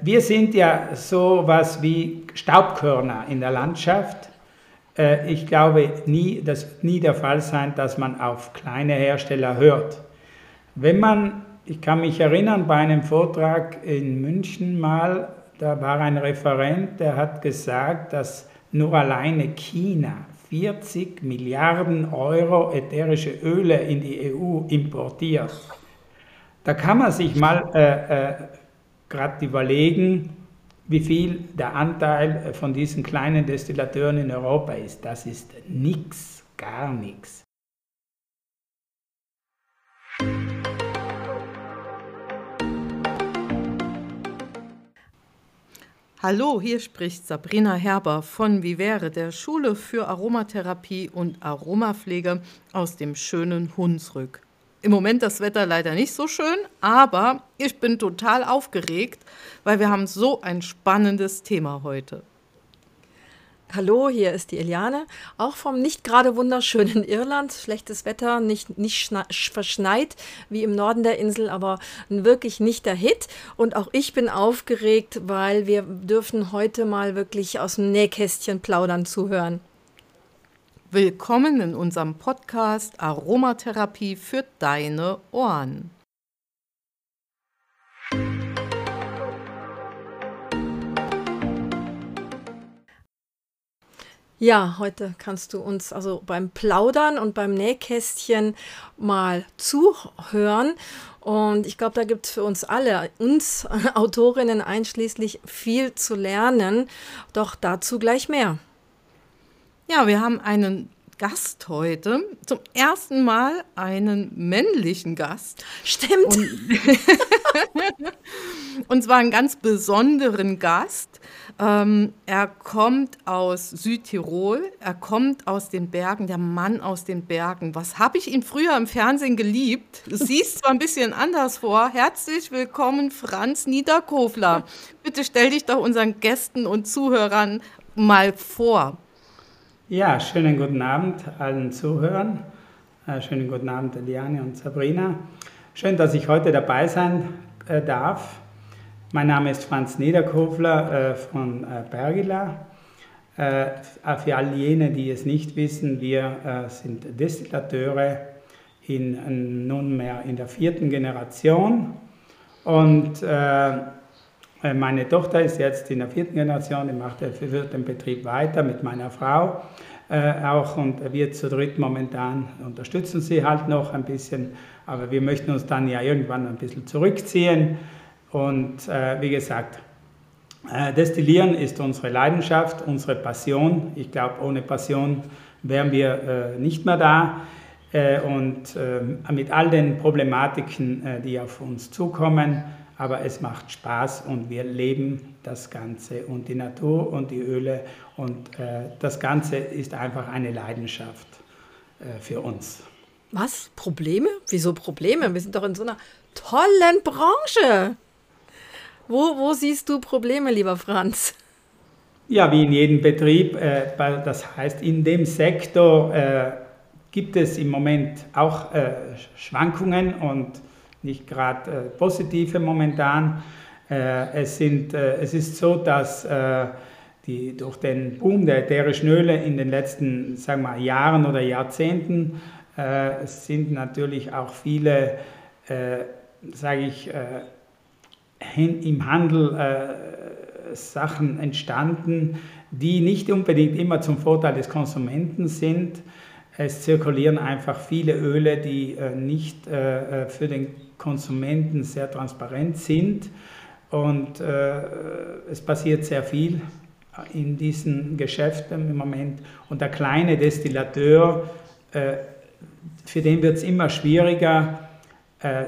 Wir sind ja so was wie Staubkörner in der Landschaft. Äh, ich glaube, nie, das wird nie der Fall sein, dass man auf kleine Hersteller hört. Wenn man, ich kann mich erinnern, bei einem Vortrag in München mal, da war ein Referent, der hat gesagt, dass nur alleine China 40 Milliarden Euro ätherische Öle in die EU importiert. Da kann man sich mal äh, äh, gerade überlegen, wie viel der Anteil von diesen kleinen Destillateuren in Europa ist. Das ist nichts, gar nichts. Hallo, hier spricht Sabrina Herber von Vivere, der Schule für Aromatherapie und Aromapflege aus dem schönen Hunsrück. Im Moment das Wetter leider nicht so schön, aber ich bin total aufgeregt, weil wir haben so ein spannendes Thema heute. Hallo, hier ist die Eliane, auch vom nicht gerade wunderschönen Irland. Schlechtes Wetter, nicht, nicht verschneit wie im Norden der Insel, aber wirklich nicht der Hit. Und auch ich bin aufgeregt, weil wir dürfen heute mal wirklich aus dem Nähkästchen plaudern zuhören. Willkommen in unserem Podcast Aromatherapie für deine Ohren. Ja, heute kannst du uns also beim Plaudern und beim Nähkästchen mal zuhören. Und ich glaube, da gibt es für uns alle, uns Autorinnen einschließlich, viel zu lernen. Doch dazu gleich mehr. Ja, wir haben einen Gast heute. Zum ersten Mal einen männlichen Gast. Stimmt. Und, und zwar einen ganz besonderen Gast. Ähm, er kommt aus Südtirol, er kommt aus den Bergen, der Mann aus den Bergen. Was habe ich ihn früher im Fernsehen geliebt? Du siehst zwar ein bisschen anders vor. Herzlich willkommen, Franz Niederkofler. Bitte stell dich doch unseren Gästen und Zuhörern mal vor. Ja, schönen guten Abend allen Zuhörern. Äh, schönen guten Abend, Eliane und Sabrina. Schön, dass ich heute dabei sein äh, darf. Mein Name ist Franz Niederkofler äh, von Bergila. Für all jene, die es nicht wissen, wir sind Destillateure in, nunmehr in der vierten Generation. Und meine Tochter ist jetzt in der vierten Generation, die macht, führt den Betrieb weiter mit meiner Frau äh, auch und wir zu dritt momentan unterstützen sie halt noch ein bisschen, aber wir möchten uns dann ja irgendwann ein bisschen zurückziehen und äh, wie gesagt, äh, Destillieren ist unsere Leidenschaft, unsere Passion. Ich glaube, ohne Passion wären wir äh, nicht mehr da. Äh, und äh, mit all den Problematiken, äh, die auf uns zukommen, aber es macht Spaß und wir leben das Ganze und die Natur und die Öle und das Ganze ist einfach eine Leidenschaft für uns. Was? Probleme? Wieso Probleme? Wir sind doch in so einer tollen Branche. Wo, wo siehst du Probleme, lieber Franz? Ja, wie in jedem Betrieb. Äh, das heißt, in dem Sektor äh, gibt es im Moment auch äh, Schwankungen und nicht gerade positive momentan. Es, sind, es ist so, dass die, durch den Boom der ätherischen Öle in den letzten sagen wir, Jahren oder Jahrzehnten sind natürlich auch viele, sage ich, im Handel äh, Sachen entstanden, die nicht unbedingt immer zum Vorteil des Konsumenten sind. Es zirkulieren einfach viele Öle, die äh, nicht äh, äh für den Konsumenten sehr transparent sind. Und äh, es passiert sehr viel in diesen Geschäften im Moment. Und der kleine Destillateur, äh, für den wird es immer schwieriger,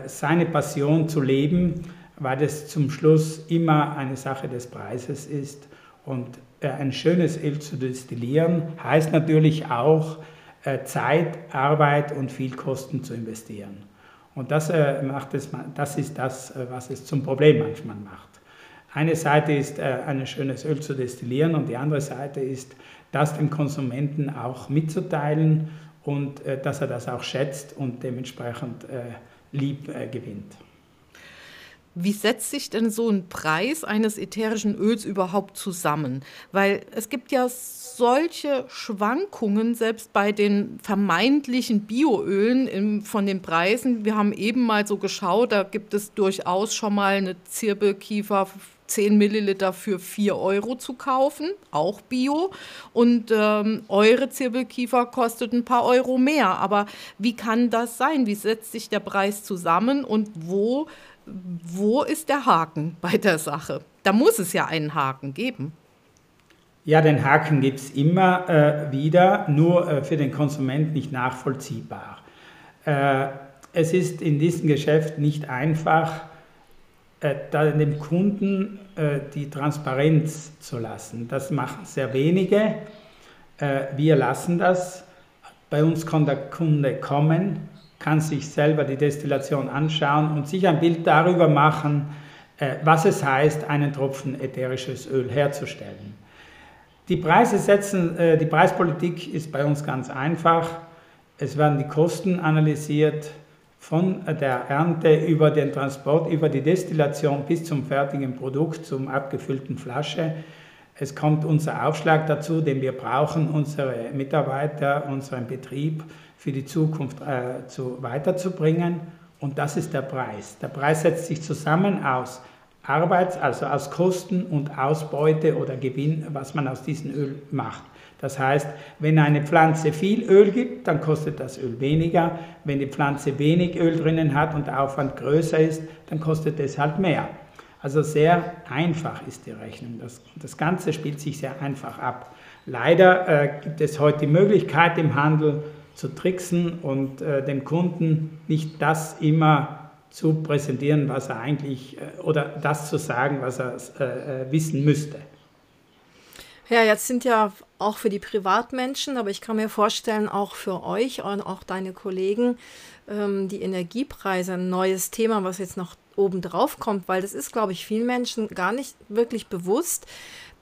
seine Passion zu leben weil es zum Schluss immer eine Sache des Preises ist. Und äh, ein schönes Öl zu destillieren heißt natürlich auch äh, Zeit, Arbeit und viel Kosten zu investieren. Und das, äh, macht es, das ist das, was es zum Problem manchmal macht. Eine Seite ist, ein schönes Öl zu destillieren und die andere Seite ist, das dem Konsumenten auch mitzuteilen und dass er das auch schätzt und dementsprechend lieb gewinnt. Wie setzt sich denn so ein Preis eines ätherischen Öls überhaupt zusammen? Weil es gibt ja solche Schwankungen, selbst bei den vermeintlichen Bioölen im, von den Preisen. Wir haben eben mal so geschaut, da gibt es durchaus schon mal eine Zirbelkiefer 10 Milliliter für 4 Euro zu kaufen, auch Bio. Und ähm, eure Zirbelkiefer kostet ein paar Euro mehr. Aber wie kann das sein? Wie setzt sich der Preis zusammen und wo, wo ist der Haken bei der Sache? Da muss es ja einen Haken geben. Ja, den Haken gibt es immer äh, wieder, nur äh, für den Konsument nicht nachvollziehbar. Äh, es ist in diesem Geschäft nicht einfach, äh, dem Kunden äh, die Transparenz zu lassen. Das machen sehr wenige. Äh, wir lassen das. Bei uns kann der Kunde kommen, kann sich selber die Destillation anschauen und sich ein Bild darüber machen, äh, was es heißt, einen Tropfen ätherisches Öl herzustellen. Die Preise setzen, äh, die Preispolitik ist bei uns ganz einfach. Es werden die Kosten analysiert, von der Ernte über den Transport, über die Destillation bis zum fertigen Produkt, zum abgefüllten Flasche. Es kommt unser Aufschlag dazu, den wir brauchen, unsere Mitarbeiter, unseren Betrieb für die Zukunft äh, zu, weiterzubringen. Und das ist der Preis. Der Preis setzt sich zusammen aus Arbeits-, also aus Kosten und Ausbeute oder Gewinn, was man aus diesem Öl macht. Das heißt, wenn eine Pflanze viel Öl gibt, dann kostet das Öl weniger. Wenn die Pflanze wenig Öl drinnen hat und der Aufwand größer ist, dann kostet es halt mehr. Also sehr einfach ist die Rechnung. Das, das Ganze spielt sich sehr einfach ab. Leider äh, gibt es heute die Möglichkeit im Handel zu tricksen und äh, dem Kunden nicht das immer zu präsentieren, was er eigentlich, äh, oder das zu sagen, was er äh, äh, wissen müsste. Ja, jetzt sind ja auch für die Privatmenschen, aber ich kann mir vorstellen, auch für euch und auch deine Kollegen, ähm, die Energiepreise ein neues Thema, was jetzt noch oben drauf kommt, weil das ist, glaube ich, vielen Menschen gar nicht wirklich bewusst,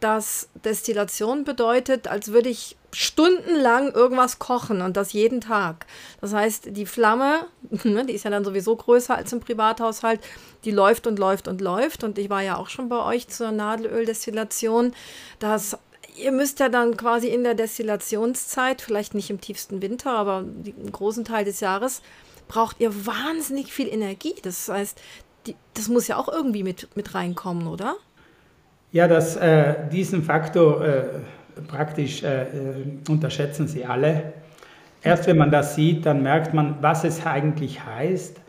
dass Destillation bedeutet, als würde ich stundenlang irgendwas kochen und das jeden Tag. Das heißt, die Flamme, ne, die ist ja dann sowieso größer als im Privathaushalt, die läuft und läuft und läuft. Und ich war ja auch schon bei euch zur Nadelöldestillation. Das ihr müsst ja dann quasi in der Destillationszeit, vielleicht nicht im tiefsten Winter, aber einen großen Teil des Jahres, braucht ihr wahnsinnig viel Energie. Das heißt, die, das muss ja auch irgendwie mit, mit reinkommen, oder? Ja, das, äh, diesen Faktor äh, praktisch äh, äh unterschätzen Sie alle. Erst wenn man das sieht, dann merkt man, was es eigentlich heißt.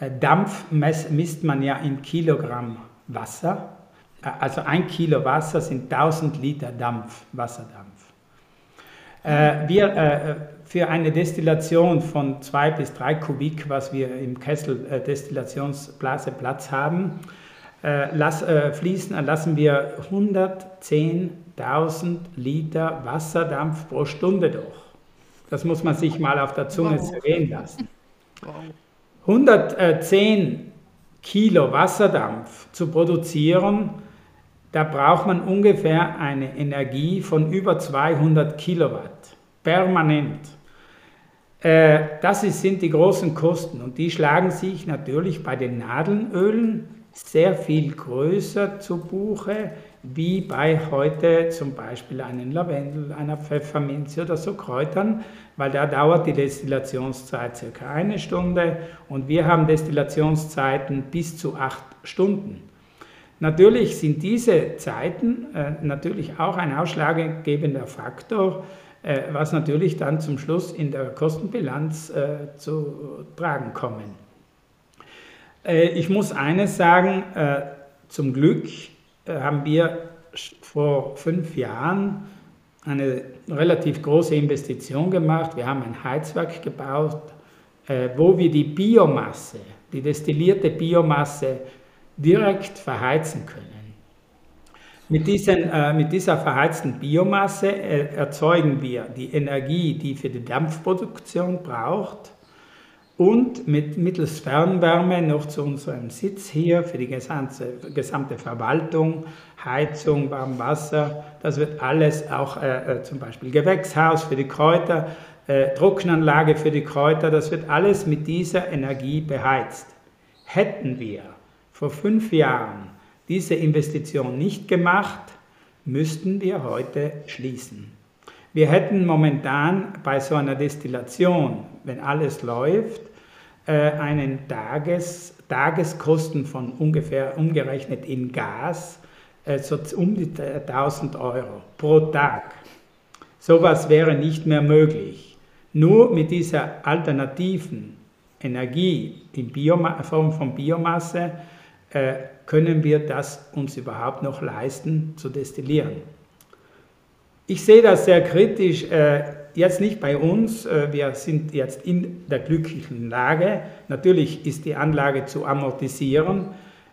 Äh, Dampf misst man ja in Kilogramm Wasser also ein Kilo Wasser sind 1000 Liter Dampf, Wasserdampf. Äh, wir, äh, für eine Destillation von zwei bis drei Kubik, was wir im Kessel äh, Destillationsblase Platz haben, äh, las, äh, fließen, lassen wir 110.000 Liter Wasserdampf pro Stunde durch. Das muss man sich mal auf der Zunge wow. zergehen lassen. Wow. 110 Kilo Wasserdampf zu produzieren, da braucht man ungefähr eine Energie von über 200 Kilowatt permanent. Äh, das sind die großen Kosten und die schlagen sich natürlich bei den Nadelnölen sehr viel größer zu Buche, wie bei heute zum Beispiel einem Lavendel, einer Pfefferminze oder so Kräutern, weil da dauert die Destillationszeit circa eine Stunde und wir haben Destillationszeiten bis zu acht Stunden. Natürlich sind diese Zeiten äh, natürlich auch ein ausschlaggebender Faktor, äh, was natürlich dann zum Schluss in der Kostenbilanz äh, zu tragen kommen. Äh, ich muss eines sagen, äh, zum Glück äh, haben wir vor fünf Jahren eine relativ große Investition gemacht. Wir haben ein Heizwerk gebaut, wo wir die Biomasse, die destillierte Biomasse direkt verheizen können. Mit, diesen, mit dieser verheizten Biomasse erzeugen wir die Energie, die für die Dampfproduktion braucht und mit, mittels Fernwärme noch zu unserem Sitz hier für die gesamte, gesamte Verwaltung, Heizung, Warmwasser, das wird alles auch äh, äh zum Beispiel Gewächshaus für die Kräuter, äh, Trocknanlage für die Kräuter, das wird alles mit dieser Energie beheizt. Hätten wir vor fünf Jahren diese Investition nicht gemacht, müssten wir heute schließen. Wir hätten momentan bei so einer Destillation, wenn alles läuft, einen Tages, Tageskosten von ungefähr umgerechnet in Gas äh, so um die 1000 Euro pro Tag. Sowas wäre nicht mehr möglich. Nur mit dieser alternativen Energie in Bioma Form von Biomasse äh, können wir das uns überhaupt noch leisten zu destillieren. Ich sehe das sehr kritisch, äh, jetzt nicht bei uns, äh, wir sind jetzt in der glücklichen Lage. Natürlich ist die Anlage zu amortisieren,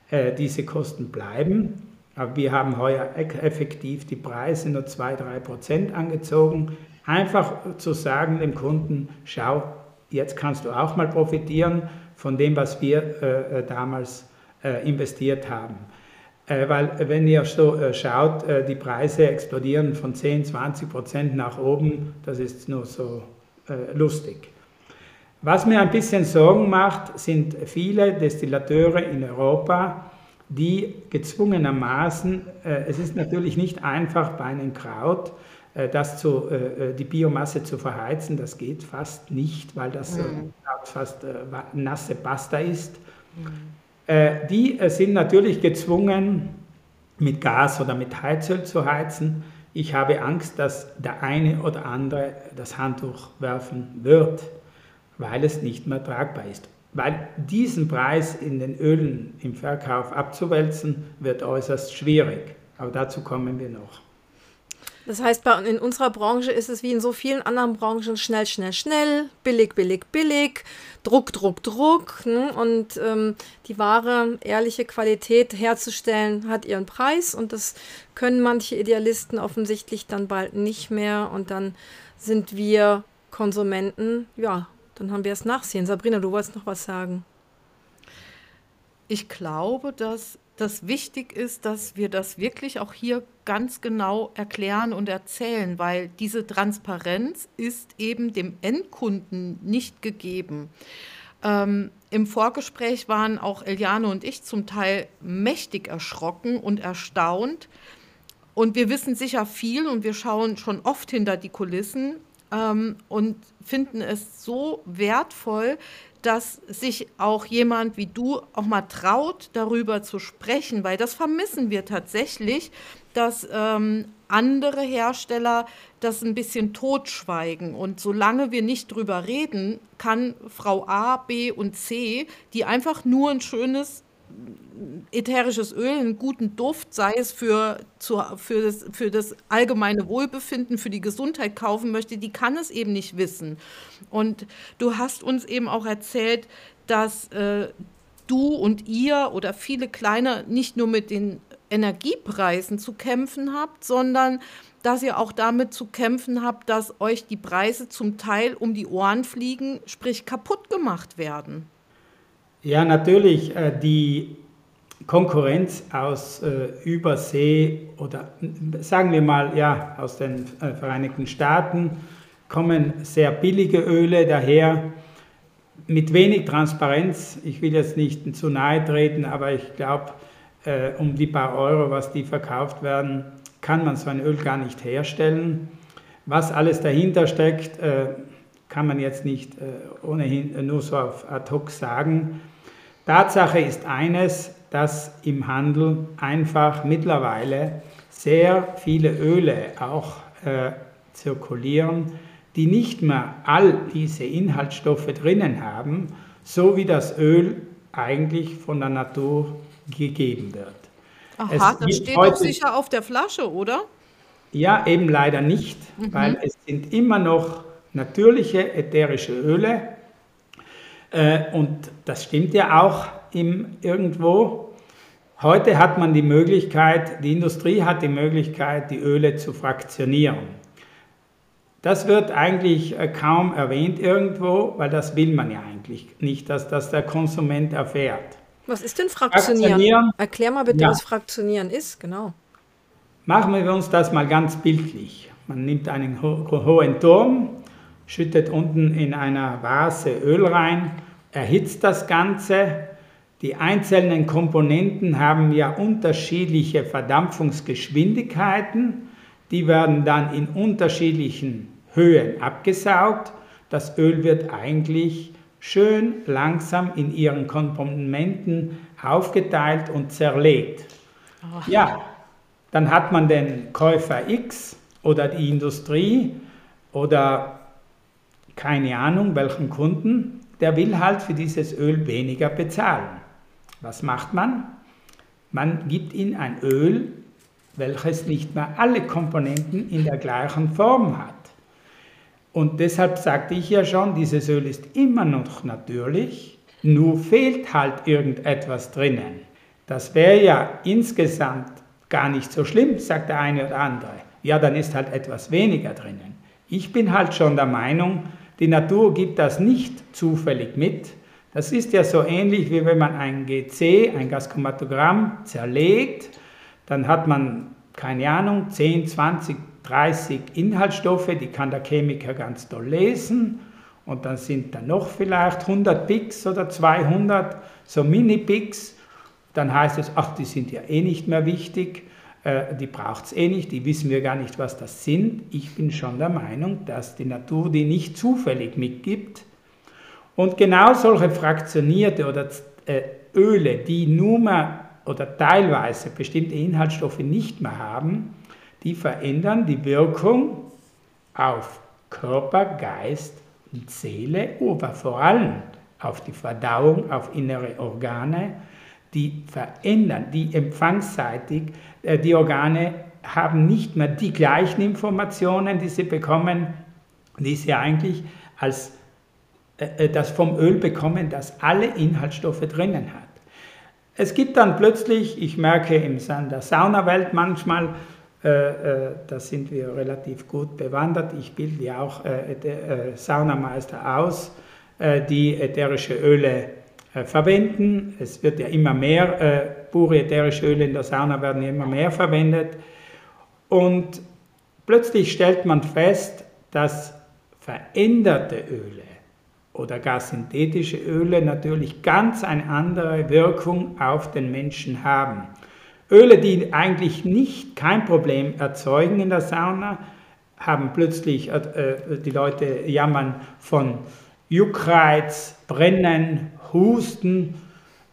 äh, diese Kosten bleiben, aber wir haben heuer effektiv die Preise nur 2-3 Prozent angezogen. Einfach zu sagen dem Kunden, schau, jetzt kannst du auch mal profitieren von dem, was wir äh, damals investiert haben. Äh, weil wenn ihr so äh, schaut, äh, die Preise explodieren von 10, 20 Prozent nach oben, das ist nur so äh, lustig. Was mir ein bisschen Sorgen macht, sind viele Destillateure in Europa, die gezwungenermaßen, äh, es ist natürlich nicht einfach bei einem Kraut, äh, das zu, äh, die Biomasse zu verheizen, das geht fast nicht, weil das mhm. fast nasse Pasta ist. Mhm. Die sind natürlich gezwungen, mit Gas oder mit Heizöl zu heizen. Ich habe Angst, dass der eine oder andere das Handtuch werfen wird, weil es nicht mehr tragbar ist. Weil diesen Preis in den Ölen im Verkauf abzuwälzen, wird äußerst schwierig. Aber dazu kommen wir noch. Das heißt, in unserer Branche ist es wie in so vielen anderen Branchen schnell, schnell, schnell, billig, billig, billig, Druck, Druck, Druck. Ne? Und ähm, die wahre, ehrliche Qualität herzustellen hat ihren Preis und das können manche Idealisten offensichtlich dann bald nicht mehr. Und dann sind wir Konsumenten, ja, dann haben wir es nachsehen. Sabrina, du wolltest noch was sagen. Ich glaube, dass das wichtig ist, dass wir das wirklich auch hier ganz genau erklären und erzählen, weil diese Transparenz ist eben dem Endkunden nicht gegeben. Ähm, Im Vorgespräch waren auch Eliane und ich zum Teil mächtig erschrocken und erstaunt. Und wir wissen sicher viel und wir schauen schon oft hinter die Kulissen ähm, und finden es so wertvoll, dass sich auch jemand wie du auch mal traut, darüber zu sprechen, weil das vermissen wir tatsächlich, dass ähm, andere Hersteller das ein bisschen totschweigen. Und solange wir nicht drüber reden, kann Frau A, B und C, die einfach nur ein schönes ätherisches Öl einen guten Duft, sei es für, zu, für, das, für das allgemeine Wohlbefinden, für die Gesundheit kaufen möchte, die kann es eben nicht wissen. Und du hast uns eben auch erzählt, dass äh, du und ihr oder viele Kleine nicht nur mit den Energiepreisen zu kämpfen habt, sondern dass ihr auch damit zu kämpfen habt, dass euch die Preise zum Teil um die Ohren fliegen, sprich kaputt gemacht werden. Ja, natürlich. Äh, die Konkurrenz aus äh, Übersee oder sagen wir mal ja aus den äh, Vereinigten Staaten kommen sehr billige Öle daher mit wenig Transparenz. Ich will jetzt nicht zu nahe treten, aber ich glaube, äh, um die paar Euro, was die verkauft werden, kann man so ein Öl gar nicht herstellen. Was alles dahinter steckt, äh, kann man jetzt nicht äh, ohnehin nur so auf ad hoc sagen. Tatsache ist eines, dass im Handel einfach mittlerweile sehr viele Öle auch äh, zirkulieren, die nicht mehr all diese Inhaltsstoffe drinnen haben, so wie das Öl eigentlich von der Natur gegeben wird. Aha, das steht doch sicher auf der Flasche, oder? Ja, eben leider nicht, mhm. weil es sind immer noch natürliche ätherische Öle, äh, und das stimmt ja auch im, irgendwo. Heute hat man die Möglichkeit, die Industrie hat die Möglichkeit, die Öle zu fraktionieren. Das wird eigentlich äh, kaum erwähnt irgendwo, weil das will man ja eigentlich nicht, dass das der Konsument erfährt. Was ist denn Fraktionieren? Fraktionieren Erklär mal bitte, ja. was Fraktionieren ist, genau. Machen wir uns das mal ganz bildlich. Man nimmt einen ho hohen Turm, schüttet unten in einer Vase Öl rein, erhitzt das Ganze. Die einzelnen Komponenten haben ja unterschiedliche Verdampfungsgeschwindigkeiten. Die werden dann in unterschiedlichen Höhen abgesaugt. Das Öl wird eigentlich schön langsam in ihren Komponenten aufgeteilt und zerlegt. Oh. Ja, dann hat man den Käufer X oder die Industrie oder keine Ahnung welchen Kunden, der will halt für dieses Öl weniger bezahlen. Was macht man? Man gibt ihm ein Öl, welches nicht mehr alle Komponenten in der gleichen Form hat. Und deshalb sagte ich ja schon, dieses Öl ist immer noch natürlich, nur fehlt halt irgendetwas drinnen. Das wäre ja insgesamt gar nicht so schlimm, sagt der eine oder andere. Ja, dann ist halt etwas weniger drinnen. Ich bin halt schon der Meinung, die Natur gibt das nicht zufällig mit. Das ist ja so ähnlich wie wenn man ein GC, ein Gaschromatogramm, zerlegt, dann hat man, keine Ahnung, 10, 20, 30 Inhaltsstoffe, die kann der Chemiker ganz toll lesen. Und dann sind da noch vielleicht 100 Picks oder 200, so Mini-Picks, dann heißt es, ach, die sind ja eh nicht mehr wichtig, die braucht es eh nicht, die wissen wir gar nicht, was das sind. Ich bin schon der Meinung, dass die Natur die nicht zufällig mitgibt. Und genau solche fraktionierte oder äh, Öle, die nur mehr oder teilweise bestimmte Inhaltsstoffe nicht mehr haben, die verändern die Wirkung auf Körper, Geist und Seele, aber vor allem auf die Verdauung, auf innere Organe, die verändern, die empfangsseitig, äh, die Organe haben nicht mehr die gleichen Informationen, die sie bekommen, die sie eigentlich als äh, äh, das vom Öl bekommen, das alle Inhaltsstoffe drinnen hat. Es gibt dann plötzlich, ich merke in der Saunawelt manchmal, da sind wir relativ gut bewandert, ich bilde ja auch Saunameister aus, die ätherische Öle verwenden. Es wird ja immer mehr, pure ätherische Öle in der Sauna werden immer mehr verwendet. Und plötzlich stellt man fest, dass veränderte Öle oder gar synthetische Öle natürlich ganz eine andere Wirkung auf den Menschen haben. Öle, die eigentlich nicht kein Problem erzeugen in der Sauna, haben plötzlich, äh, äh, die Leute jammern von Juckreiz, Brennen, Husten,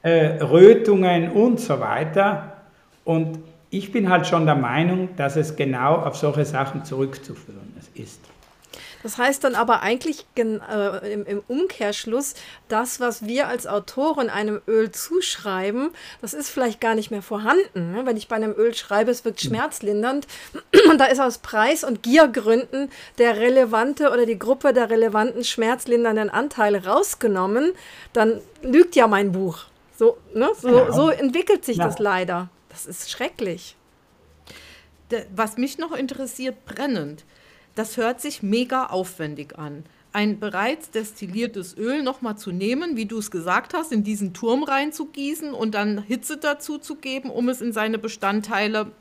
äh, Rötungen und so weiter. Und ich bin halt schon der Meinung, dass es genau auf solche Sachen zurückzuführen ist. Das heißt dann aber eigentlich äh, im, im, Umkehrschluss, das, was wir als Autoren einem Öl zuschreiben, das ist vielleicht gar nicht mehr vorhanden. Ne? Wenn ich bei einem Öl schreibe, es wirkt hm. schmerzlindernd und da ist aus Preis- und Giergründen der relevante oder die Gruppe der relevanten schmerzlindernden Anteile rausgenommen, dann lügt ja mein Buch. So, ne? so, genau. so entwickelt sich ja. das leider. Das ist schrecklich. Was mich noch interessiert, brennend. Das hört sich mega aufwendig an. Ein bereits destilliertes Öl nochmal zu nehmen, wie du es gesagt hast, in diesen Turm reinzugießen und dann Hitze dazu zu geben, um es in seine Bestandteile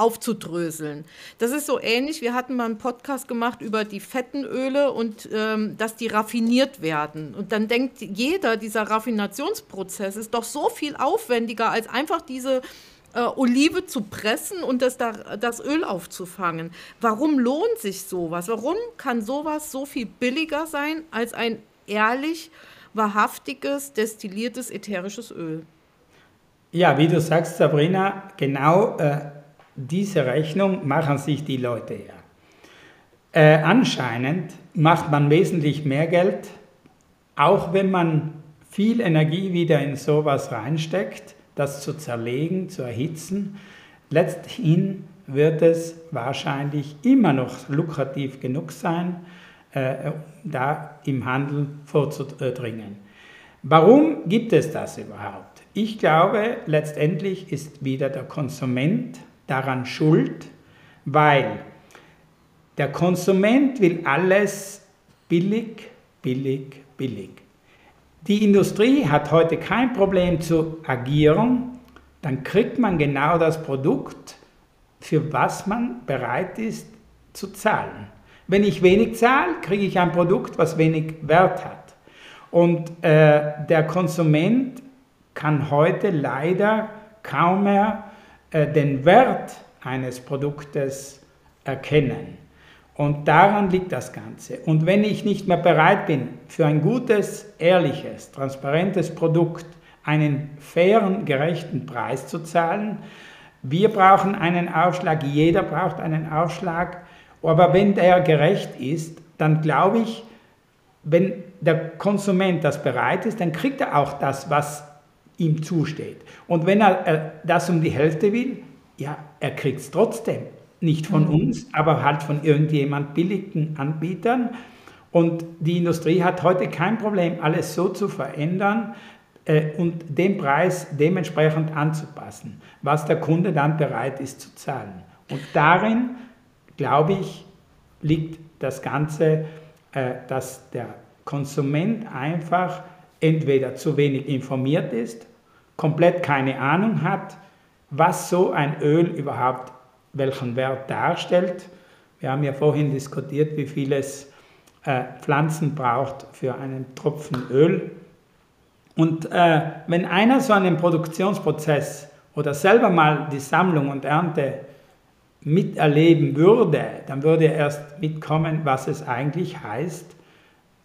aufzudröseln. Das ist so ähnlich, wir hatten mal einen Podcast gemacht über die fetten Öle und ähm, dass die raffiniert werden. Und dann denkt jeder, dieser Raffinationsprozess ist doch so viel aufwendiger als einfach diese äh, Olive zu pressen und das, das Öl aufzufangen. Warum lohnt sich sowas? Warum kann sowas so viel billiger sein als ein ehrlich, wahrhaftiges, destilliertes ätherisches Öl? Ja, wie du sagst, Sabrina, genau äh, diese Rechnung machen sich die Leute ja. Äh, anscheinend macht man wesentlich mehr Geld, auch wenn man viel Energie wieder in sowas reinsteckt das zu zerlegen, zu erhitzen. Letzthin wird es wahrscheinlich immer noch lukrativ genug sein, äh, da im Handel vorzudringen. Warum gibt es das überhaupt? Ich glaube, letztendlich ist wieder der Konsument daran schuld, weil der Konsument will alles billig, billig, billig. Die Industrie hat heute kein Problem zu agieren, dann kriegt man genau das Produkt, für was man bereit ist zu zahlen. Wenn ich wenig zahle, kriege ich ein Produkt, was wenig Wert hat. Und äh, der Konsument kann heute leider kaum mehr äh, den Wert eines Produktes erkennen. Und daran liegt das Ganze. Und wenn ich nicht mehr bereit bin, für ein gutes, ehrliches, transparentes Produkt einen fairen, gerechten Preis zu zahlen, wir brauchen einen Aufschlag, jeder braucht einen Aufschlag, aber wenn der gerecht ist, dann glaube ich, wenn der Konsument das bereit ist, dann kriegt er auch das, was ihm zusteht. Und wenn er, er das um die Hälfte will, ja, er kriegt es trotzdem. Nicht von mhm. uns, aber halt von irgendjemand billigen Anbietern. Und die Industrie hat heute kein Problem, alles so zu verändern äh, und den Preis dementsprechend anzupassen, was der Kunde dann bereit ist zu zahlen. Und darin, glaube ich, liegt das Ganze, äh, dass der Konsument einfach entweder zu wenig informiert ist, komplett keine Ahnung hat, was so ein Öl überhaupt welchen Wert darstellt. Wir haben ja vorhin diskutiert, wie viel es äh, Pflanzen braucht für einen Tropfen Öl. Und äh, wenn einer so einen Produktionsprozess oder selber mal die Sammlung und Ernte miterleben würde, dann würde er erst mitkommen, was es eigentlich heißt.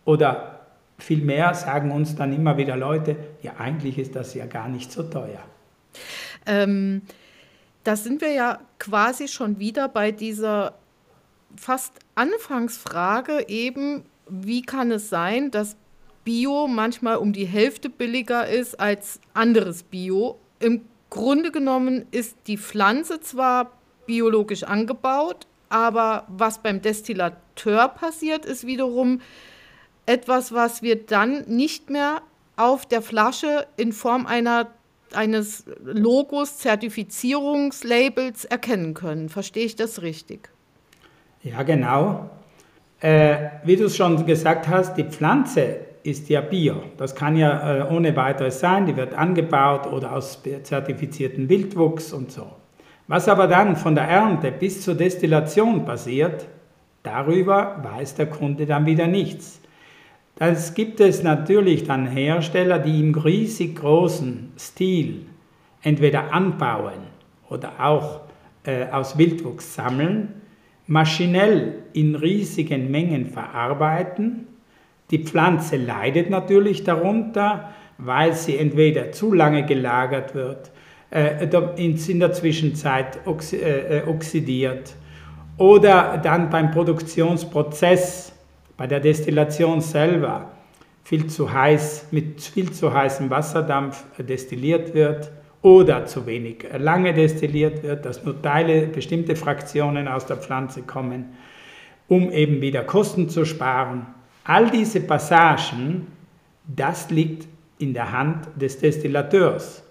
Oder vielmehr sagen uns dann immer wieder Leute, ja eigentlich ist das ja gar nicht so teuer. Ähm, da sind wir ja quasi schon wieder bei dieser fast Anfangsfrage eben, wie kann es sein, dass Bio manchmal um die Hälfte billiger ist als anderes Bio. Im Grunde genommen ist die Pflanze zwar biologisch angebaut, aber was beim Destillateur passiert, ist wiederum etwas, was wir dann nicht mehr auf der Flasche in Form einer eines Logos, Zertifizierungslabels erkennen können. Verstehe ich das richtig? Ja, genau. Äh, wie du es schon gesagt hast, die Pflanze ist ja Bio. Das kann ja äh, ohne weiteres sein, die wird angebaut oder aus zertifizierten Wildwuchs und so. Was aber dann von der Ernte bis zur Destillation passiert, darüber weiß der Kunde dann wieder nichts. Das gibt es natürlich dann Hersteller, die im riesig großen Stil entweder anbauen oder auch äh, aus Wildwuchs sammeln, maschinell in riesigen Mengen verarbeiten. Die Pflanze leidet natürlich darunter, weil sie entweder zu lange gelagert wird, äh, in der Zwischenzeit äh, oxidiert oder dann beim Produktionsprozess bei der Destillation selber viel zu heiß, mit viel zu heißem Wasserdampf destilliert wird oder zu wenig lange destilliert wird, dass nur Teile, bestimmte Fraktionen aus der Pflanze kommen, um eben wieder Kosten zu sparen. All diese Passagen, das liegt in der Hand des Destillateurs.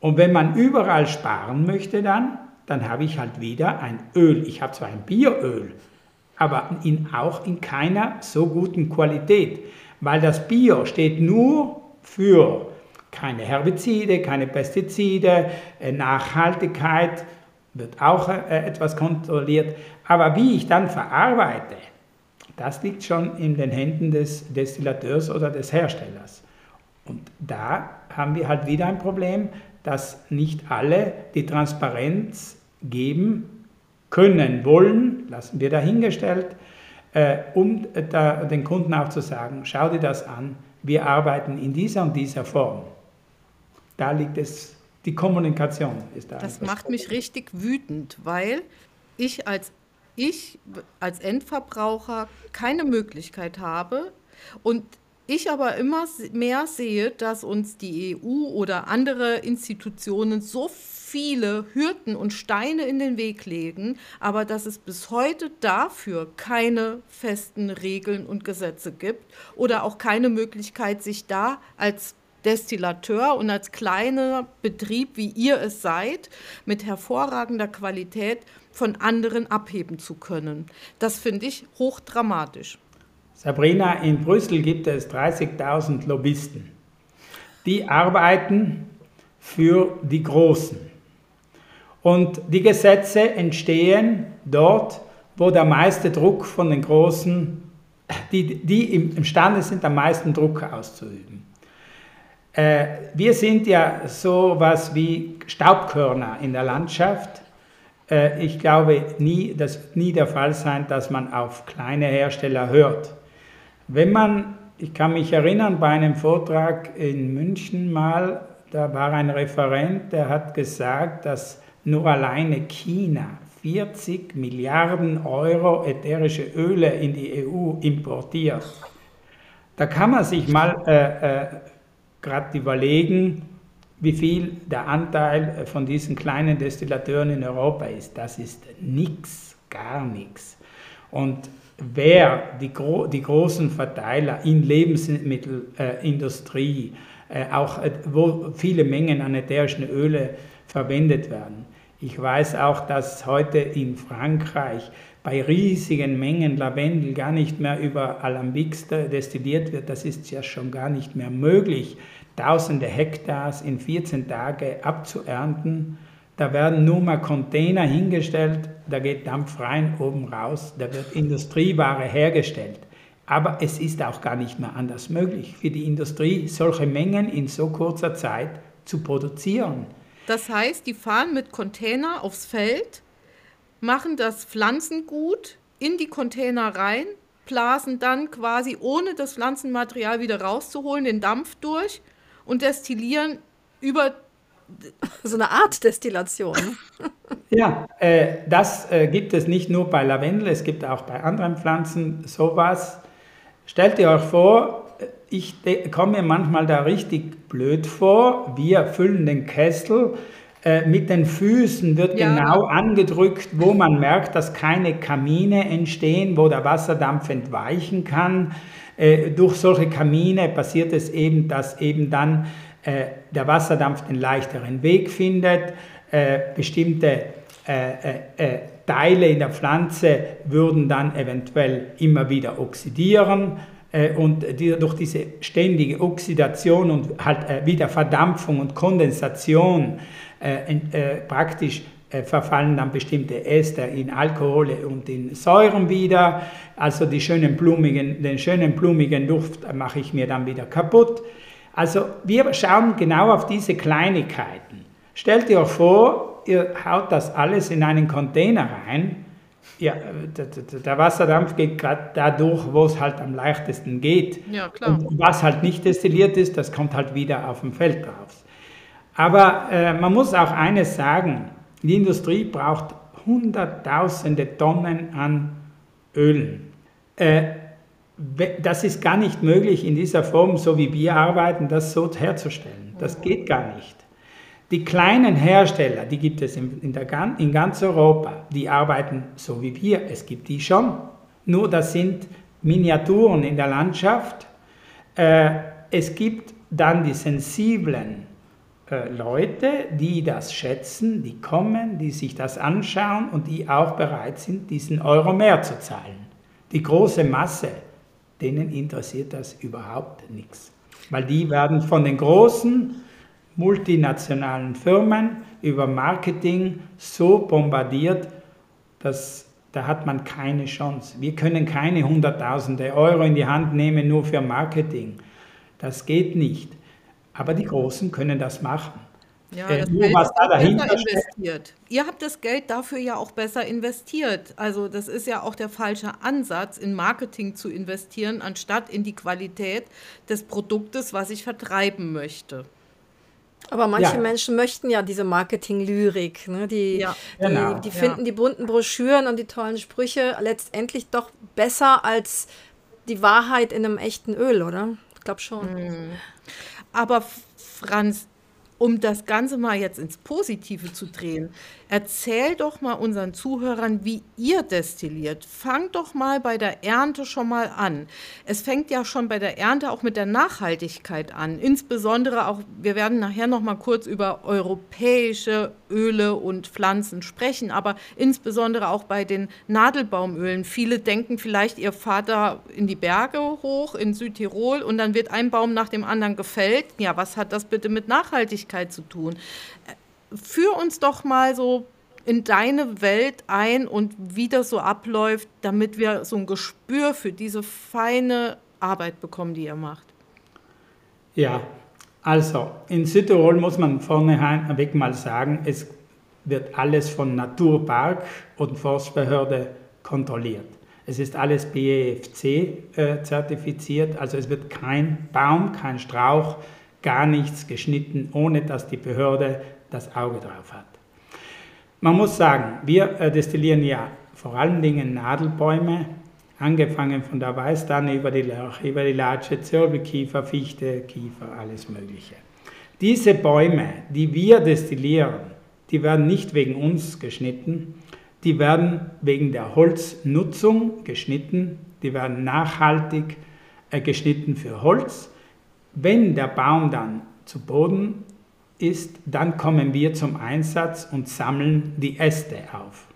Und wenn man überall sparen möchte dann, dann habe ich halt wieder ein Öl. Ich habe zwar ein Bioöl, aber in, auch in keiner so guten Qualität, weil das Bio steht nur für keine Herbizide, keine Pestizide, äh, Nachhaltigkeit wird auch äh, etwas kontrolliert, aber wie ich dann verarbeite, das liegt schon in den Händen des Destillateurs oder des Herstellers. Und da haben wir halt wieder ein Problem, dass nicht alle die Transparenz geben, können, wollen, lassen wir dahingestellt, äh, um da, den Kunden auch zu sagen, schau dir das an, wir arbeiten in dieser und dieser Form. Da liegt es, die Kommunikation ist da. Das macht mich richtig wütend, weil ich als, ich als Endverbraucher keine Möglichkeit habe und ich aber immer mehr sehe, dass uns die EU oder andere Institutionen so viele Hürden und Steine in den Weg legen, aber dass es bis heute dafür keine festen Regeln und Gesetze gibt oder auch keine Möglichkeit, sich da als Destillateur und als kleiner Betrieb, wie ihr es seid, mit hervorragender Qualität von anderen abheben zu können. Das finde ich hochdramatisch. Sabrina, in Brüssel gibt es 30.000 Lobbyisten. Die arbeiten für die Großen. Und die Gesetze entstehen dort, wo der meiste Druck von den Großen, die, die imstande sind, am meisten Druck auszuüben. Äh, wir sind ja so was wie Staubkörner in der Landschaft. Äh, ich glaube, nie, das wird nie der Fall sein, dass man auf kleine Hersteller hört. Wenn man, ich kann mich erinnern, bei einem Vortrag in München mal, da war ein Referent, der hat gesagt, dass nur alleine China 40 Milliarden Euro ätherische Öle in die EU importiert. Da kann man sich mal äh, äh, gerade überlegen, wie viel der Anteil von diesen kleinen Destillateuren in Europa ist. Das ist nichts, gar nichts. Und wer die, gro die großen Verteiler in Lebensmittelindustrie, äh, auch äh, wo viele Mengen an ätherischen Öle verwendet werden, ich weiß auch, dass heute in Frankreich bei riesigen Mengen Lavendel gar nicht mehr über Alambics destilliert wird. Das ist ja schon gar nicht mehr möglich, tausende Hektars in 14 Tagen abzuernten. Da werden nur mal Container hingestellt, da geht Dampf rein, oben raus, da wird Industrieware hergestellt. Aber es ist auch gar nicht mehr anders möglich für die Industrie, solche Mengen in so kurzer Zeit zu produzieren. Das heißt, die fahren mit Container aufs Feld, machen das Pflanzengut in die Container rein, blasen dann quasi ohne das Pflanzenmaterial wieder rauszuholen den Dampf durch und destillieren über so eine Art Destillation. ja, äh, das äh, gibt es nicht nur bei Lavendel, es gibt auch bei anderen Pflanzen sowas. Stellt ihr euch vor, ich komme mir manchmal da richtig blöd vor. Wir füllen den Kessel. Äh, mit den Füßen wird ja. genau angedrückt, wo man merkt, dass keine Kamine entstehen, wo der Wasserdampf entweichen kann. Äh, durch solche Kamine passiert es eben, dass eben dann äh, der Wasserdampf den leichteren Weg findet. Bestimmte Teile in der Pflanze würden dann eventuell immer wieder oxidieren und die, durch diese ständige Oxidation und halt äh, Wiederverdampfung und Kondensation äh, äh praktisch äh, verfallen dann bestimmte Ester in Alkohole und in Säuren wieder. Also die schönen blumigen, den schönen blumigen Duft mache ich mir dann wieder kaputt. Also wir schauen genau auf diese Kleinigkeiten. Stellt ihr euch vor, ihr haut das alles in einen Container rein ja, der Wasserdampf geht gerade dadurch, wo es halt am leichtesten geht. Ja, klar. Und was halt nicht destilliert ist, das kommt halt wieder auf dem Feld drauf. Aber äh, man muss auch eines sagen, die Industrie braucht hunderttausende Tonnen an Ölen. Äh, das ist gar nicht möglich in dieser Form, so wie wir arbeiten, das so herzustellen. Das geht gar nicht. Die kleinen Hersteller, die gibt es in, in, der, in ganz Europa, die arbeiten so wie wir. Es gibt die schon. Nur das sind Miniaturen in der Landschaft. Äh, es gibt dann die sensiblen äh, Leute, die das schätzen, die kommen, die sich das anschauen und die auch bereit sind, diesen Euro mehr zu zahlen. Die große Masse, denen interessiert das überhaupt nichts. Weil die werden von den Großen multinationalen Firmen über Marketing so bombardiert, dass da hat man keine Chance. Wir können keine Hunderttausende Euro in die Hand nehmen nur für Marketing. Das geht nicht. Aber die Großen können das machen. Ja, äh, das nur Geld was da dahinter investiert. Ihr habt das Geld dafür ja auch besser investiert. Also das ist ja auch der falsche Ansatz, in Marketing zu investieren, anstatt in die Qualität des Produktes, was ich vertreiben möchte. Aber manche ja. Menschen möchten ja diese Marketing-Lyrik. Ne? Die, ja. die, genau. die, finden ja. die bunten Broschüren und die tollen Sprüche letztendlich doch besser als die Wahrheit in einem echten Öl, oder? Ich glaube schon. Mhm. Aber Franz, um das Ganze mal jetzt ins Positive zu drehen, erzähl doch mal unseren Zuhörern, wie ihr destilliert. Fangt doch mal bei der Ernte schon mal an. Es fängt ja schon bei der Ernte auch mit der Nachhaltigkeit an. Insbesondere auch, wir werden nachher noch mal kurz über europäische Öle und Pflanzen sprechen, aber insbesondere auch bei den Nadelbaumölen. Viele denken vielleicht, ihr fahrt da in die Berge hoch in Südtirol und dann wird ein Baum nach dem anderen gefällt. Ja, was hat das bitte mit Nachhaltigkeit zu tun? Führ uns doch mal so in deine Welt ein und wie das so abläuft, damit wir so ein Gespür für diese feine Arbeit bekommen, die ihr macht. Ja, Also, in Südtirol muss man vorneweg mal sagen, es wird alles von Naturpark und Forstbehörde kontrolliert. Es ist alles BEFC äh, zertifiziert, also es wird kein Baum, kein Strauch, gar nichts geschnitten, ohne dass die Behörde das Auge drauf hat. Man muss sagen, wir äh, destillieren ja vor allen Dingen Nadelbäume, angefangen von der Weißtanne über die Lärche, über die Latsche, Zirbelkiefer, Fichte, Kiefer, alles Mögliche. Diese Bäume, die wir destillieren, die werden nicht wegen uns geschnitten, die werden wegen der Holznutzung geschnitten, die werden nachhaltig äh, geschnitten für Holz. Wenn der Baum dann zu Boden ist, dann kommen wir zum Einsatz und sammeln die Äste auf.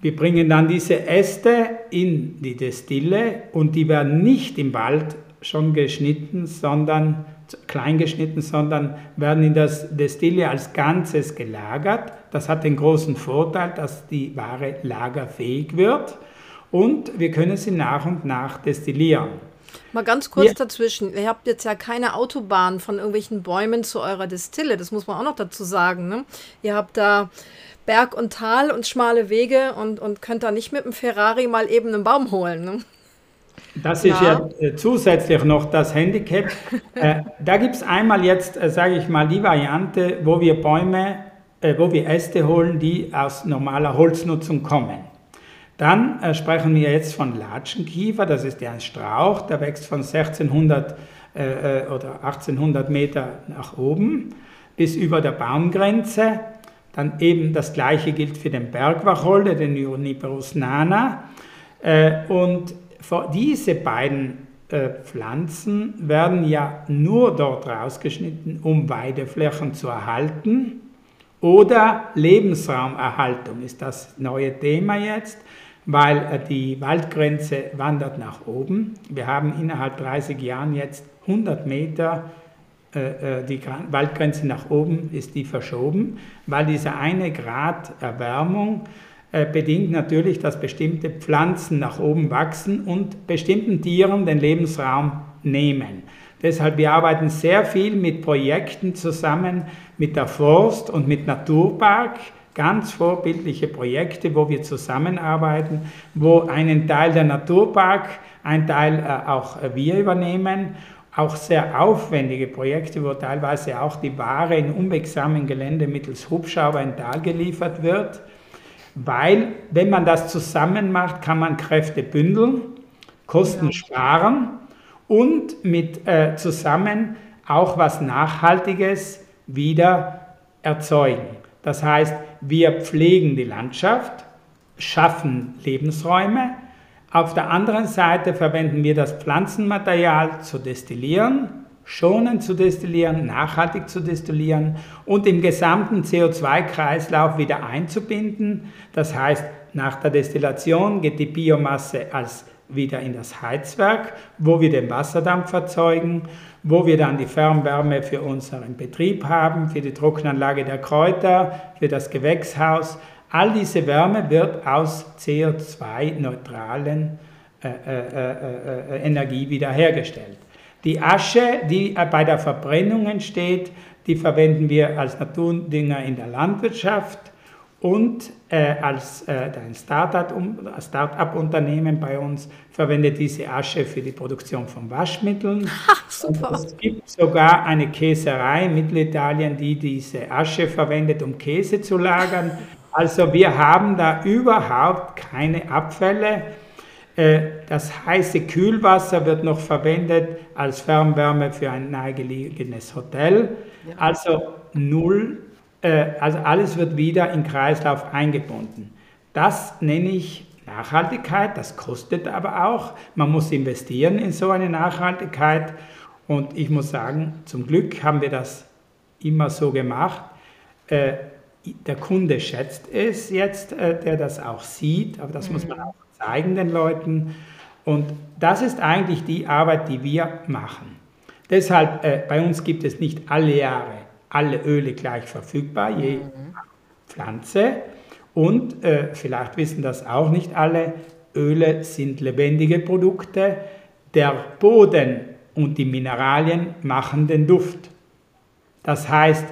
Wir bringen dann diese Äste in die Destille und die werden nicht im Wald schon geschnitten, sondern klein geschnitten, sondern werden in das Destille als Ganzes gelagert. Das hat den großen Vorteil, dass die Ware lagerfähig wird und wir können sie nach und nach destillieren. Mal ganz kurz ja. dazwischen. Ihr habt jetzt ja keine Autobahn von irgendwelchen Bäumen zu eurer Destille. Das muss man auch noch dazu sagen. Ne? Ihr habt da Berg und Tal und schmale Wege und, und könnt da nicht mit dem Ferrari mal eben einen Baum holen. Ne? Das ist ja, ja äh, zusätzlich noch das Handicap. äh, da gibt es einmal jetzt, äh, sage ich mal, die Variante, wo wir Bäume, äh, wo wir Äste holen, die aus normaler Holznutzung kommen. Dann äh, sprechen wir jetzt von Latschenkiefer, das ist ja ein Strauch, der wächst von 1600 äh, oder 1800 Meter nach oben bis über der Baumgrenze. Dann eben das gleiche gilt für den Bergwacholder, den Juniperus nana. Äh, und diese beiden äh, Pflanzen werden ja nur dort rausgeschnitten, um Weideflächen zu erhalten. Oder Lebensraumerhaltung ist das neue Thema jetzt, weil äh, die Waldgrenze wandert nach oben. Wir haben innerhalb 30 Jahren jetzt 100 Meter äh, äh, die Waldgrenze nach oben ist die verschoben, weil dieser eine Grad Erwärmung bedingt natürlich, dass bestimmte Pflanzen nach oben wachsen und bestimmten Tieren den Lebensraum nehmen. Deshalb wir arbeiten sehr viel mit Projekten zusammen mit der Forst und mit Naturpark, ganz vorbildliche Projekte, wo wir zusammenarbeiten, wo einen Teil der Naturpark, ein Teil auch wir übernehmen auch sehr aufwendige Projekte, wo teilweise auch die Ware in unwegsamen Gelände mittels Hubschrauber in Tal geliefert wird, weil wenn man das zusammen macht, kann man Kräfte bündeln, Kosten ja. sparen und mit äh, zusammen auch was Nachhaltiges wieder erzeugen. Das heißt, wir pflegen die Landschaft, schaffen Lebensräume, auf der anderen Seite verwenden wir das Pflanzenmaterial zu destillieren, schonend zu destillieren, nachhaltig zu destillieren und im gesamten CO2-Kreislauf wieder einzubinden. Das heißt, nach der Destillation geht die Biomasse als wieder in das Heizwerk, wo wir den Wasserdampf erzeugen, wo wir dann die Fernwärme für unseren Betrieb haben, für die Trockenanlage der Kräuter, für das Gewächshaus, All diese Wärme wird aus CO2-neutralen äh, äh, äh, äh, Energie wiederhergestellt. Die Asche, die bei der Verbrennung entsteht, die verwenden wir als Naturdünger in der Landwirtschaft und äh, als äh, ein Start-up-Unternehmen bei uns verwendet diese Asche für die Produktion von Waschmitteln. Ach, super. es gibt sogar eine Käserei in Mittelitalien, die diese Asche verwendet, um Käse zu lagern. Also wir haben da überhaupt keine Abfälle. Äh, das heiße Kühlwasser wird noch verwendet als Fernwärme für ein nahegelegenes Hotel. Also null, also alles wird wieder in Kreislauf eingebunden. Das nenne ich Nachhaltigkeit, das kostet aber auch. Man muss investieren in so eine Nachhaltigkeit. Und ich muss sagen, zum Glück haben wir das immer so gemacht. Äh, der Kunde schätzt es jetzt, äh, der das auch sieht, aber das mhm. muss man auch zeigen den Leuten. Und das ist eigentlich die Arbeit, die wir machen. Deshalb, äh, bei uns gibt es nicht alle Jahre alle Öle gleich verfügbar, je mhm. Pflanze. Und äh, vielleicht wissen das auch nicht alle, Öle sind lebendige Produkte. Der Boden und die Mineralien machen den Duft. Das heißt,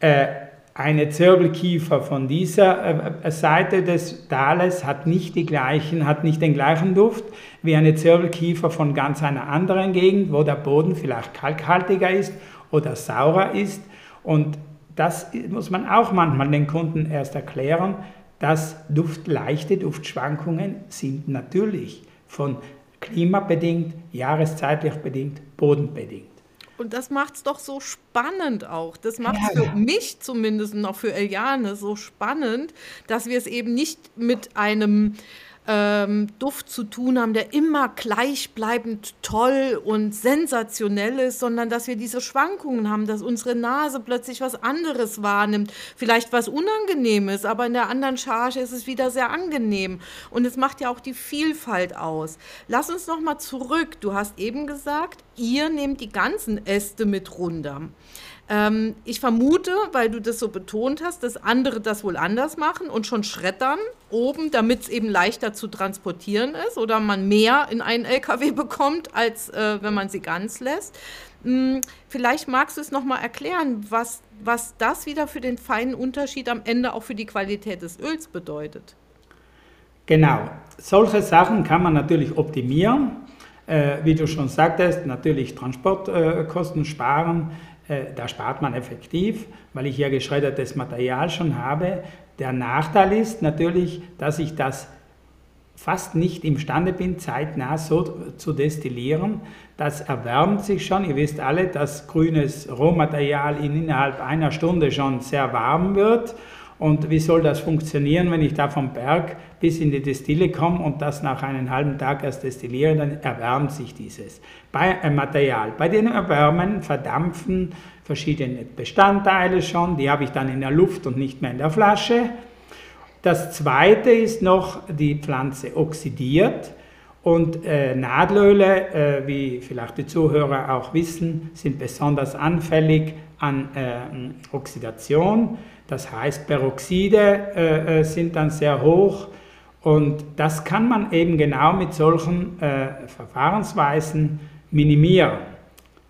äh, eine Zirbelkiefer von dieser äh, Seite des Tales hat nicht, die gleichen, hat nicht den gleichen Duft wie eine Zirbelkiefer von ganz einer anderen Gegend, wo der Boden vielleicht kalkhaltiger ist oder saurer ist. Und das muss man auch manchmal den Kunden erst erklären, dass Duft, leichte Duftschwankungen sind natürlich von klimabedingt, jahreszeitlich bedingt, bodenbedingt. Und das macht es doch so spannend auch. Das macht es ja. für mich zumindest auch für Eliane so spannend, dass wir es eben nicht mit einem ähm, Duft zu tun haben, der immer gleichbleibend toll und sensationell ist, sondern dass wir diese Schwankungen haben, dass unsere Nase plötzlich was anderes wahrnimmt, vielleicht was Unangenehmes, aber in der anderen Charge ist es wieder sehr angenehm. Und es macht ja auch die Vielfalt aus. Lass uns noch mal zurück. Du hast eben gesagt, ihr nehmt die ganzen Äste mit runter. Ähm, ich vermute, weil du das so betont hast, dass andere das wohl anders machen und schon schreddern oben, damit es eben leichter zu transportieren ist oder man mehr in einen LKW bekommt, als äh, wenn man sie ganz lässt. Hm, vielleicht magst du es nochmal erklären, was, was das wieder für den feinen Unterschied am Ende auch für die Qualität des Öls bedeutet. Genau, solche Sachen kann man natürlich optimieren. Äh, wie du schon sagtest, natürlich Transportkosten äh, sparen da spart man effektiv, weil ich ja geschreddertes Material schon habe. Der Nachteil ist natürlich, dass ich das fast nicht imstande bin, zeitnah so zu destillieren. Das erwärmt sich schon. Ihr wisst alle, dass grünes Rohmaterial innerhalb einer Stunde schon sehr warm wird. Und wie soll das funktionieren, wenn ich da vom Berg bis in die Destille komme und das nach einem halben Tag erst destilliere, dann erwärmt sich dieses bei, äh, Material. Bei den Erwärmen verdampfen verschiedene Bestandteile schon, die habe ich dann in der Luft und nicht mehr in der Flasche. Das zweite ist noch, die Pflanze oxidiert. Und äh, Nadelöle, äh, wie vielleicht die Zuhörer auch wissen, sind besonders anfällig an äh, Oxidation. Das heißt, Peroxide äh, äh, sind dann sehr hoch und das kann man eben genau mit solchen äh, Verfahrensweisen minimieren.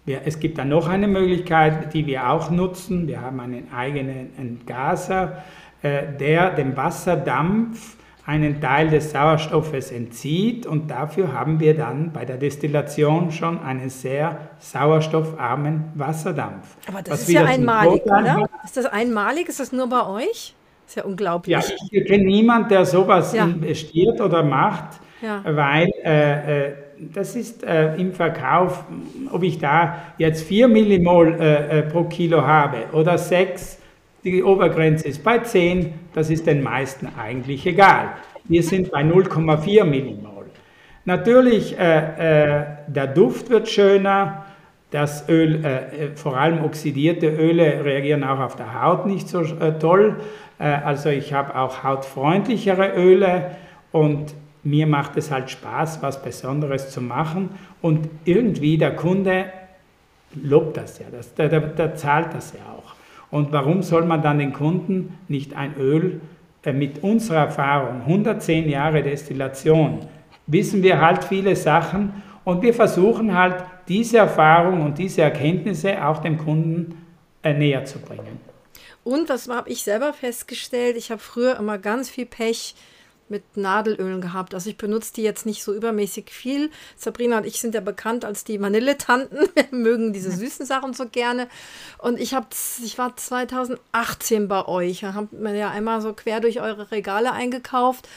Wir, es gibt dann noch eine Möglichkeit, die wir auch nutzen. Wir haben einen eigenen Entgaser, äh, der dem Wasserdampf einen Teil des Sauerstoffes entzieht und dafür haben wir dann bei der Destillation schon einen sehr sauerstoffarmen Wasserdampf. Aber das ist ja einmalig, oder? Ist das einmalig? Ist das nur bei euch? Das ist ja unglaublich. Ja, ich kenne niemanden, der sowas ja. investiert oder macht, ja. weil äh, äh, das ist äh, im Verkauf, ob ich da jetzt 4 Millimol äh, äh, pro Kilo habe oder 6, die Obergrenze ist bei 10, das ist den meisten eigentlich egal. Wir sind bei 0,4 Millimol. Natürlich, äh, äh, der Duft wird schöner, das Öl, äh, vor allem oxidierte Öle reagieren auch auf der Haut nicht so äh, toll. Äh, also ich habe auch hautfreundlichere Öle und mir macht es halt Spaß, was Besonderes zu machen und irgendwie der Kunde lobt das ja, das, der, der, der zahlt das ja auch. Und warum soll man dann den Kunden nicht ein Öl äh, mit unserer Erfahrung, 110 Jahre Destillation, wissen wir halt viele Sachen und wir versuchen halt diese Erfahrung und diese Erkenntnisse auch dem Kunden äh, näher zu bringen. Und was habe ich selber festgestellt? Ich habe früher immer ganz viel Pech mit Nadelölen gehabt. Also ich benutze die jetzt nicht so übermäßig viel. Sabrina und ich sind ja bekannt als die Vanilletanten. Wir mögen diese süßen Sachen so gerne. Und ich habe, ich war 2018 bei euch. Da habt mir ja einmal so quer durch eure Regale eingekauft.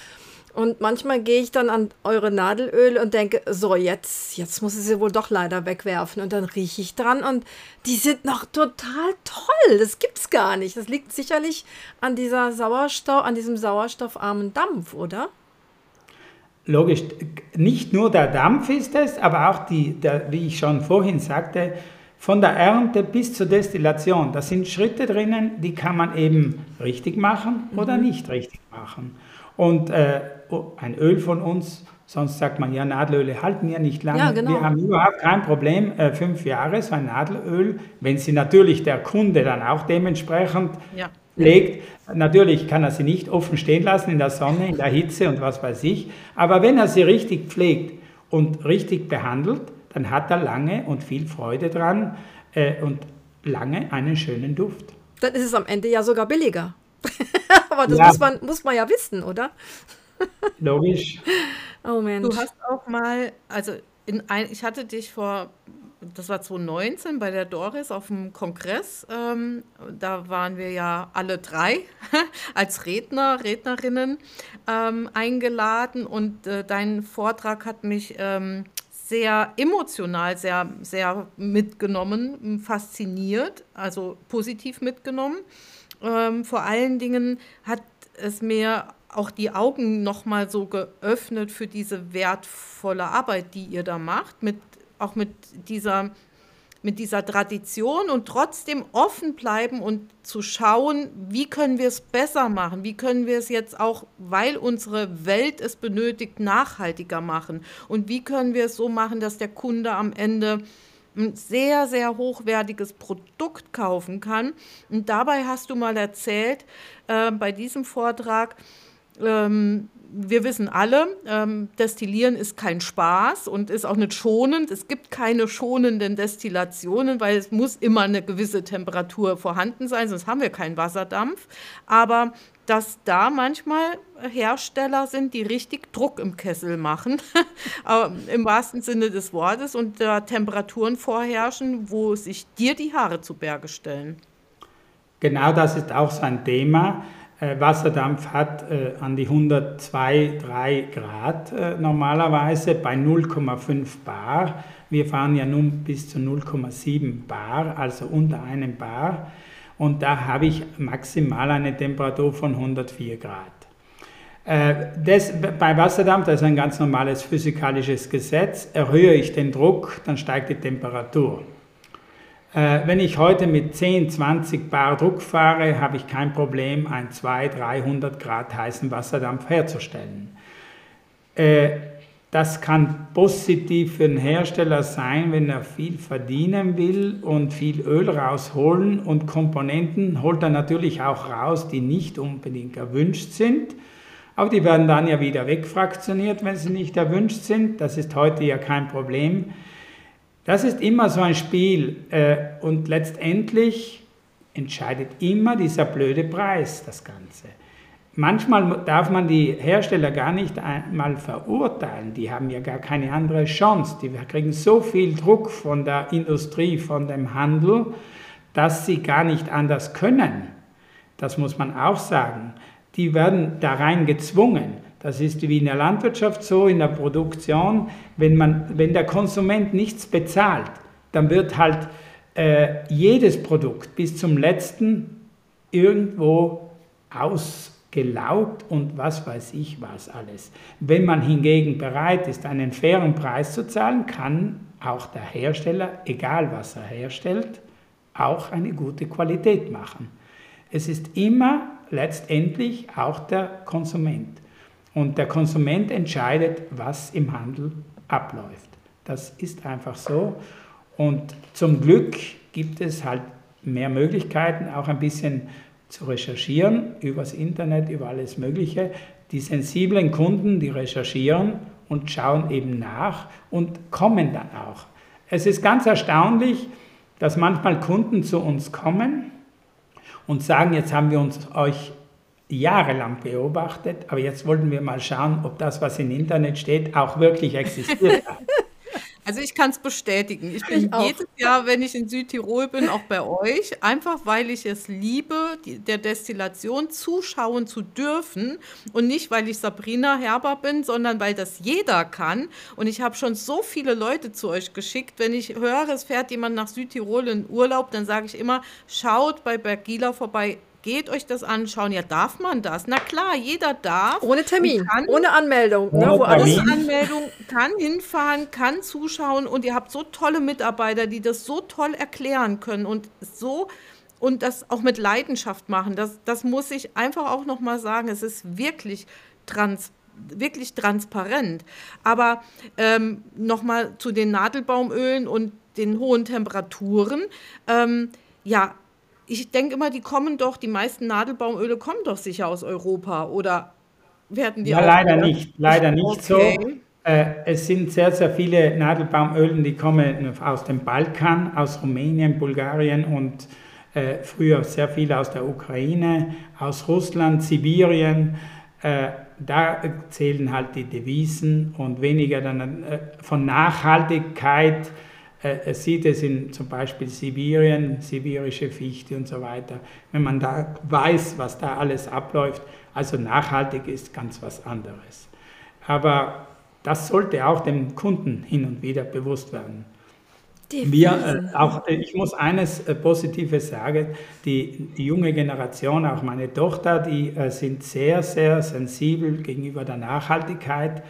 Und manchmal gehe ich dann an eure Nadelöl und denke, so, jetzt, jetzt muss ich sie wohl doch leider wegwerfen. Und dann rieche ich dran und die sind noch total toll. Das gibt's gar nicht. Das liegt sicherlich an dieser Sauerstoff, an diesem sauerstoffarmen Dampf, oder? Logisch, nicht nur der Dampf ist es, aber auch die, der, wie ich schon vorhin sagte, von der Ernte bis zur Destillation. Da sind Schritte drinnen, die kann man eben richtig machen oder mhm. nicht richtig machen. Und äh, ein Öl von uns, sonst sagt man ja, Nadelöle halten ja nicht lange. Ja, genau. Wir haben überhaupt kein Problem, äh, fünf Jahre so ein Nadelöl, wenn sie natürlich der Kunde dann auch dementsprechend ja. legt. Natürlich kann er sie nicht offen stehen lassen in der Sonne, in der Hitze und was weiß ich. Aber wenn er sie richtig pflegt und richtig behandelt, dann hat er lange und viel Freude dran. Äh, und lange einen schönen Duft. Dann ist es am Ende ja sogar billiger. Aber das ja. muss, man, muss man ja wissen, oder? Logisch. Oh Mensch. Du hast auch mal, also in ein, ich hatte dich vor, das war 2019 bei der Doris auf dem Kongress. Ähm, da waren wir ja alle drei als Redner, Rednerinnen ähm, eingeladen und äh, dein Vortrag hat mich ähm, sehr emotional, sehr, sehr mitgenommen, fasziniert, also positiv mitgenommen. Ähm, vor allen Dingen hat es mir auch die Augen nochmal so geöffnet für diese wertvolle Arbeit, die ihr da macht, mit, auch mit dieser, mit dieser Tradition und trotzdem offen bleiben und zu schauen, wie können wir es besser machen, wie können wir es jetzt auch, weil unsere Welt es benötigt, nachhaltiger machen und wie können wir es so machen, dass der Kunde am Ende ein sehr, sehr hochwertiges Produkt kaufen kann. Und dabei hast du mal erzählt, äh, bei diesem Vortrag, ähm, wir wissen alle, ähm, Destillieren ist kein Spaß und ist auch nicht schonend. Es gibt keine schonenden Destillationen, weil es muss immer eine gewisse Temperatur vorhanden sein, sonst haben wir keinen Wasserdampf. Aber dass da manchmal Hersteller sind, die richtig Druck im Kessel machen, im wahrsten Sinne des Wortes, und da Temperaturen vorherrschen, wo sich dir die Haare zu Berge stellen. Genau das ist auch sein Thema. Äh, Wasserdampf hat äh, an die 102, 3 Grad äh, normalerweise bei 0,5 Bar. Wir fahren ja nun bis zu 0,7 Bar, also unter einem Bar und da habe ich maximal eine Temperatur von 104 Grad. Äh, das, bei Wasserdampf, das ist ein ganz normales physikalisches Gesetz, erhöhe ich den Druck, dann steigt die Temperatur. Äh, wenn ich heute mit 10, 20 Bar Druck fahre, habe ich kein Problem, einen 200, 300 Grad heißen Wasserdampf herzustellen. Äh, das kann positiv für den Hersteller sein, wenn er viel verdienen will und viel Öl rausholen und Komponenten holt er natürlich auch raus, die nicht unbedingt erwünscht sind. Aber die werden dann ja wieder wegfraktioniert, wenn sie nicht erwünscht sind. Das ist heute ja kein Problem. Das ist immer so ein Spiel äh, und letztendlich entscheidet immer dieser blöde Preis das Ganze. Manchmal darf man die Hersteller gar nicht einmal verurteilen. Die haben ja gar keine andere Chance. Die kriegen so viel Druck von der Industrie, von dem Handel, dass sie gar nicht anders können. Das muss man auch sagen. Die werden da rein gezwungen. Das ist wie in der Landwirtschaft so, in der Produktion. Wenn, man, wenn der Konsument nichts bezahlt, dann wird halt äh, jedes Produkt bis zum letzten irgendwo aus gelaugt und was weiß ich was alles. Wenn man hingegen bereit ist, einen fairen Preis zu zahlen, kann auch der Hersteller, egal was er herstellt, auch eine gute Qualität machen. Es ist immer letztendlich auch der Konsument. Und der Konsument entscheidet, was im Handel abläuft. Das ist einfach so. Und zum Glück gibt es halt mehr Möglichkeiten, auch ein bisschen zu recherchieren übers Internet, über alles Mögliche. Die sensiblen Kunden, die recherchieren und schauen eben nach und kommen dann auch. Es ist ganz erstaunlich, dass manchmal Kunden zu uns kommen und sagen, jetzt haben wir uns euch jahrelang beobachtet, aber jetzt wollten wir mal schauen, ob das, was im Internet steht, auch wirklich existiert. Also ich kann es bestätigen. Ich bin ich jedes Jahr, wenn ich in Südtirol bin, auch bei euch, einfach weil ich es liebe, die, der Destillation zuschauen zu dürfen und nicht, weil ich Sabrina Herber bin, sondern weil das jeder kann. Und ich habe schon so viele Leute zu euch geschickt. Wenn ich höre, es fährt jemand nach Südtirol in Urlaub, dann sage ich immer, schaut bei Bergila vorbei geht euch das anschauen. Ja, darf man das? Na klar, jeder darf. Ohne Termin, kann, ohne Anmeldung. Ne, ohne, alles Anmeldung, kann hinfahren, kann zuschauen und ihr habt so tolle Mitarbeiter, die das so toll erklären können und so und das auch mit Leidenschaft machen. Das, das muss ich einfach auch nochmal sagen. Es ist wirklich trans, wirklich transparent. Aber ähm, nochmal zu den Nadelbaumölen und den hohen Temperaturen. Ähm, ja, ich denke immer, die kommen doch, die meisten Nadelbaumöle kommen doch sicher aus Europa oder werden die Ja, leider wieder? nicht, leider nicht okay. so. Äh, es sind sehr, sehr viele Nadelbaumölen, die kommen aus dem Balkan, aus Rumänien, Bulgarien und äh, früher sehr viel aus der Ukraine, aus Russland, Sibirien. Äh, da zählen halt die Devisen und weniger dann von Nachhaltigkeit äh, sieht es in zum Beispiel Sibirien, sibirische Fichte und so weiter. Wenn man da weiß, was da alles abläuft, also nachhaltig ist ganz was anderes. Aber das sollte auch dem Kunden hin und wieder bewusst werden. Wir, äh, auch, äh, ich muss eines äh, Positives sagen, die, die, junge Generation, auch meine Tochter, die äh, sind sehr, sehr sensibel gegenüber der Nachhaltigkeit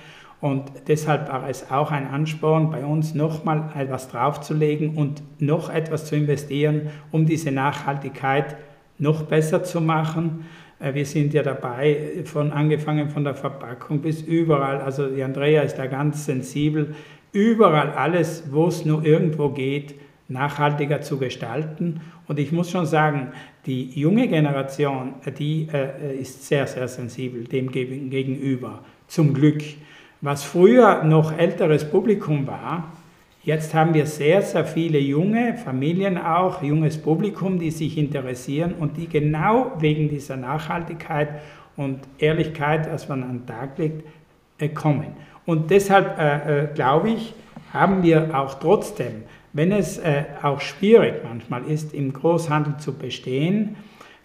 und deshalb war es auch ein Ansporn, bei uns nochmal etwas draufzulegen und noch etwas zu investieren, um diese Nachhaltigkeit noch besser zu machen. Äh, wir sind ja dabei, von angefangen von der Verpackung bis überall. Also die Andrea ist da ganz sensibel, überall alles, wo es nur irgendwo geht, nachhaltiger zu gestalten. Und ich muss schon sagen, die junge Generation, die äh, ist sehr, sehr sensibel dem gegenüber. Zum Glück. Was früher noch älteres Publikum war, jetzt haben wir sehr, sehr viele junge Familien auch, junges Publikum, die sich interessieren und die genau wegen dieser Nachhaltigkeit und Ehrlichkeit, was man an den Tag legt, äh, kommen. Und deshalb äh, äh, glaube ich, haben wir auch trotzdem, wenn es äh, auch schwierig manchmal ist, im Großhandel zu bestehen,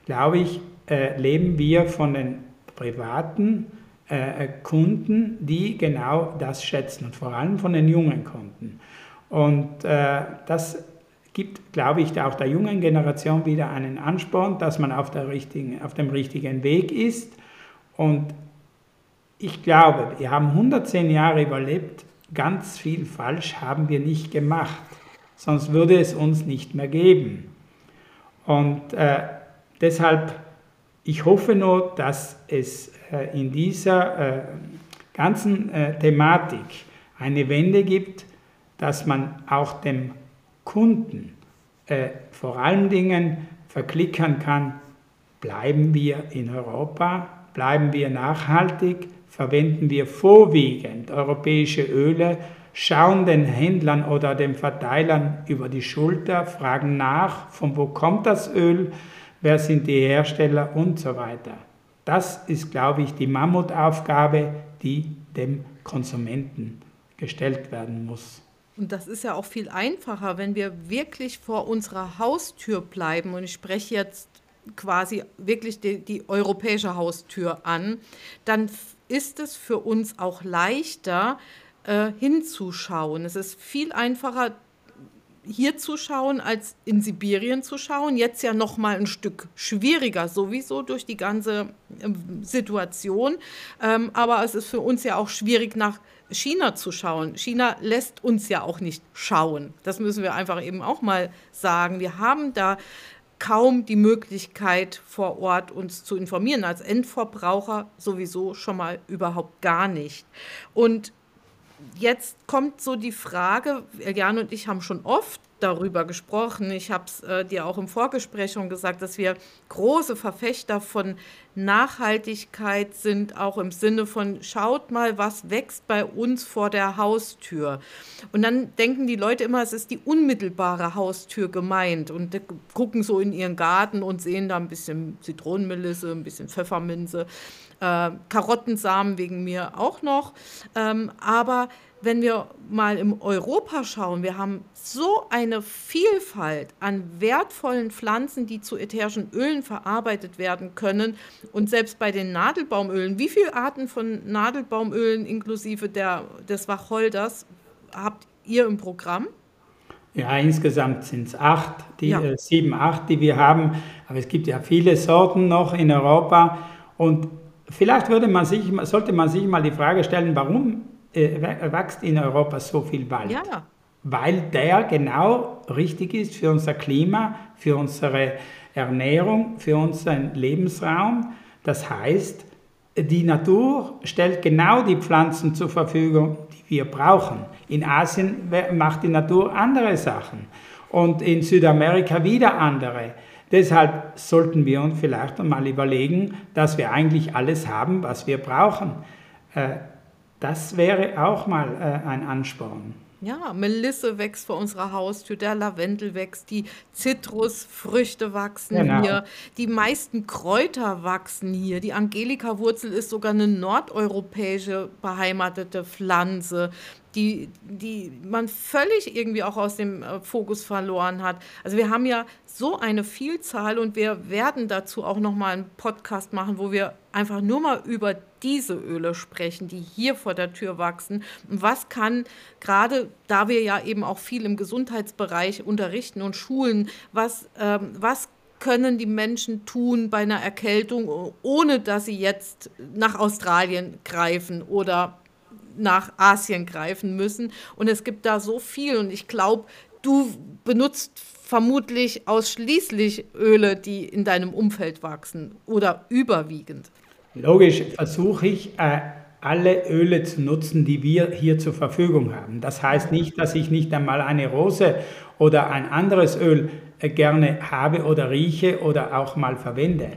glaube ich, äh, leben wir von den privaten äh, Kunden, die genau das schätzen und vor allem von den jungen Kunden. Und äh, das gibt, glaube ich, auch der jungen Generation wieder einen Ansporn, dass man auf, der richtigen, auf dem richtigen Weg ist. Und ich glaube, wir haben 110 Jahre überlebt, ganz viel falsch haben wir nicht gemacht, sonst würde es uns nicht mehr geben. Und äh, deshalb, ich hoffe nur, dass es äh, in dieser äh, ganzen äh, Thematik eine Wende gibt, dass man auch dem Kunden vor allen Dingen verklickern kann, bleiben wir in Europa, bleiben wir nachhaltig, verwenden wir vorwiegend europäische Öle, schauen den Händlern oder den Verteilern über die Schulter, fragen nach, von wo kommt das Öl, wer sind die Hersteller und so weiter. Das ist, glaube ich, die Mammutaufgabe, die dem Konsumenten gestellt werden muss. Und das ist ja auch viel einfacher, wenn wir wirklich vor unserer Haustür bleiben. Und ich spreche jetzt quasi wirklich die, die europäische Haustür an. Dann ist es für uns auch leichter äh, hinzuschauen. Es ist viel einfacher, hier zu schauen, als in Sibirien zu schauen. Jetzt ja noch mal ein Stück schwieriger, sowieso durch die ganze ähm, Situation. Ähm, aber es ist für uns ja auch schwierig, nach China zu schauen. China lässt uns ja auch nicht schauen. Das müssen wir einfach eben auch mal sagen. Wir haben da kaum die Möglichkeit vor Ort uns zu informieren. Als Endverbraucher sowieso schon mal überhaupt gar nicht. Und jetzt kommt so die Frage, Jan und ich haben schon oft darüber gesprochen. Ich habe es äh, dir auch im Vorgespräch schon gesagt, dass wir große Verfechter von Nachhaltigkeit sind, auch im Sinne von, schaut mal, was wächst bei uns vor der Haustür. Und dann denken die Leute immer, es ist die unmittelbare Haustür gemeint und gucken so in ihren Garten und sehen da ein bisschen Zitronenmelisse, ein bisschen Pfefferminze, äh, Karottensamen wegen mir auch noch. Ähm, aber wenn wir mal im Europa schauen, wir haben so eine Vielfalt an wertvollen Pflanzen, die zu ätherischen Ölen verarbeitet werden können. Und selbst bei den Nadelbaumölen, wie viele Arten von Nadelbaumölen inklusive der, des Wacholders habt ihr im Programm? Ja, insgesamt sind es acht, die, ja. äh, sieben, acht, die wir haben. Aber es gibt ja viele Sorten noch in Europa. Und vielleicht würde man sich, sollte man sich mal die Frage stellen, warum äh, wächst in Europa so viel Wald. Ja. Weil der genau richtig ist für unser Klima, für unsere Ernährung, für unseren Lebensraum. Das heißt, die Natur stellt genau die Pflanzen zur Verfügung, die wir brauchen. In Asien macht die Natur andere Sachen und in Südamerika wieder andere. Deshalb sollten wir uns vielleicht einmal überlegen, dass wir eigentlich alles haben, was wir brauchen. Äh, Das wäre auch mal äh, ein Ansporn. Ja, Melisse wächst vor unserer Haustür, der Lavendel wächst, die Zitrusfrüchte wachsen genau. hier, die meisten Kräuter wachsen hier. Die Angelika-Wurzel ist sogar eine nordeuropäische beheimatete Pflanze die, die man völlig irgendwie auch aus dem äh, Fokus verloren hat. Also wir haben ja so eine Vielzahl und wir werden dazu auch nochmal einen Podcast machen, wo wir einfach nur mal über diese Öle sprechen, die hier vor der Tür wachsen. Und was kann, gerade da wir ja eben auch viel im Gesundheitsbereich unterrichten und schulen, was, ähm, was können die Menschen tun bei einer Erkältung, ohne dass sie jetzt nach Australien greifen oder nach Asien greifen müssen. Und es gibt da so viel. Und ich glaube, du benutzt vermutlich ausschließlich Öle, die in deinem Umfeld wachsen oder überwiegend. Logisch versuche ich, äh, alle Öle zu nutzen, die wir hier zur Verfügung haben. Das heißt nicht, dass ich nicht einmal eine Rose oder ein anderes Öl äh, gerne habe oder rieche oder auch mal verwende.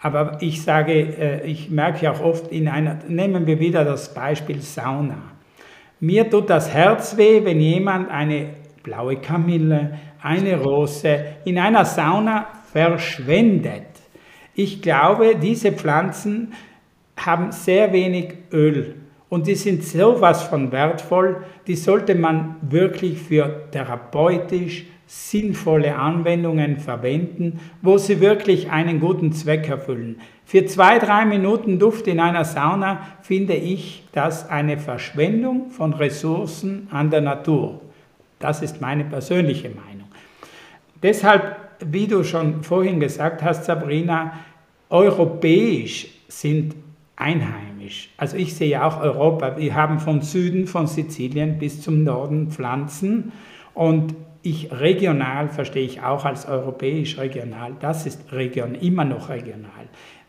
Aber ich sage, äh, ich merke auch oft in einer, nehmen wir wieder das Beispiel Sauna. Mir tut das Herz weh, wenn jemand eine blaue Kamille, eine Rose in einer Sauna verschwendet. Ich glaube, diese Pflanzen haben sehr wenig Öl und die sind sowas von wertvoll, die sollte man wirklich für therapeutisch, sinnvolle Anwendungen verwenden, wo sie wirklich einen guten Zweck erfüllen. Für zwei, drei Minuten Duft in einer Sauna finde ich das eine Verschwendung von Ressourcen an der Natur. Das ist meine persönliche Meinung. Deshalb, wie du schon vorhin gesagt hast, Sabrina, europäisch sind einheimisch. Also ich sehe auch Europa. Wir haben von Süden von Sizilien bis zum Norden Pflanzen und ich regional verstehe ich auch als europäisch regional. Das ist region, immer noch regional.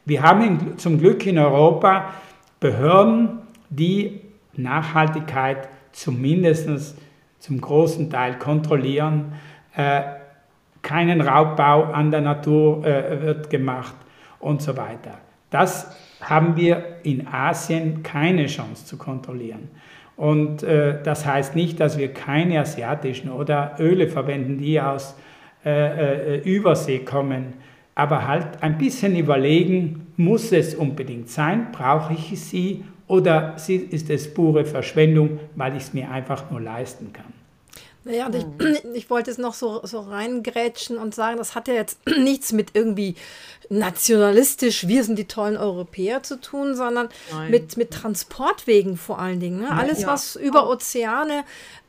Wir haben zum Glück in Europa Behörden, die Nachhaltigkeit zumindest zum großen Teil kontrollieren. Äh, keinen Raubbau an der Natur äh, wird gemacht und so weiter. Das haben wir in Asien keine Chance zu kontrollieren. Und äh, das heißt nicht, dass wir keine asiatischen oder Öle verwenden, die aus äh, äh, Übersee kommen. Aber halt ein bisschen überlegen, muss es unbedingt sein? Brauche ich sie? Oder ist es pure Verschwendung, weil ich es mir einfach nur leisten kann? Naja, und ich, hm. ich wollte es noch so, so reingrätschen und sagen, das hat ja jetzt nichts mit irgendwie nationalistisch, wir sind die tollen Europäer zu tun, sondern mit, mit Transportwegen vor allen Dingen. Ne? Alles, ja. was über Ozeane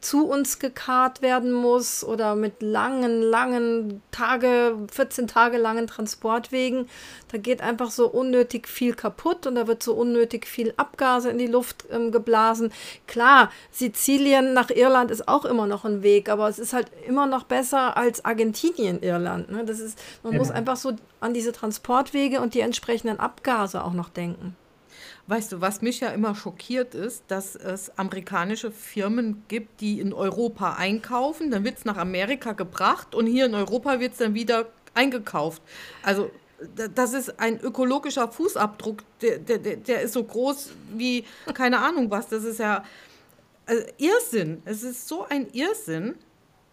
zu uns gekarrt werden muss oder mit langen, langen Tage, 14 Tage langen Transportwegen, da geht einfach so unnötig viel kaputt und da wird so unnötig viel Abgase in die Luft ähm, geblasen. Klar, Sizilien nach Irland ist auch immer noch ein Weg, aber es ist halt immer noch besser als Argentinien, Irland. Ne? Das ist, man ja. muss einfach so an diese Transportwege und die entsprechenden Abgase auch noch denken. Weißt du, was mich ja immer schockiert ist, dass es amerikanische Firmen gibt, die in Europa einkaufen, dann wird es nach Amerika gebracht und hier in Europa wird es dann wieder eingekauft. Also das ist ein ökologischer Fußabdruck, der, der, der ist so groß wie keine Ahnung was. Das ist ja also Irrsinn. Es ist so ein Irrsinn.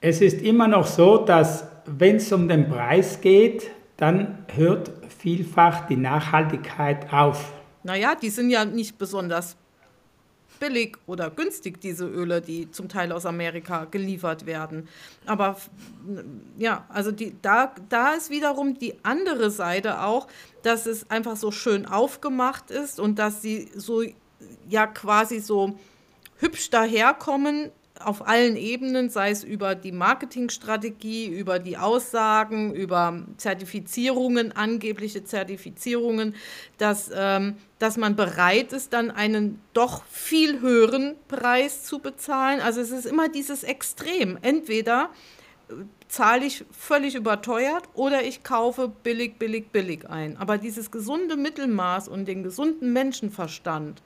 Es ist immer noch so, dass wenn es um den Preis geht, dann hört vielfach die Nachhaltigkeit auf. Naja, die sind ja nicht besonders billig oder günstig, diese Öle, die zum Teil aus Amerika geliefert werden. Aber ja, also die, da, da ist wiederum die andere Seite auch, dass es einfach so schön aufgemacht ist und dass sie so ja quasi so hübsch daherkommen auf allen Ebenen, sei es über die Marketingstrategie, über die Aussagen, über Zertifizierungen, angebliche Zertifizierungen, dass, ähm, dass man bereit ist, dann einen doch viel höheren Preis zu bezahlen. Also es ist immer dieses Extrem. Entweder äh, zahle ich völlig überteuert oder ich kaufe billig, billig, billig ein. Aber dieses gesunde Mittelmaß und den gesunden Menschenverstand,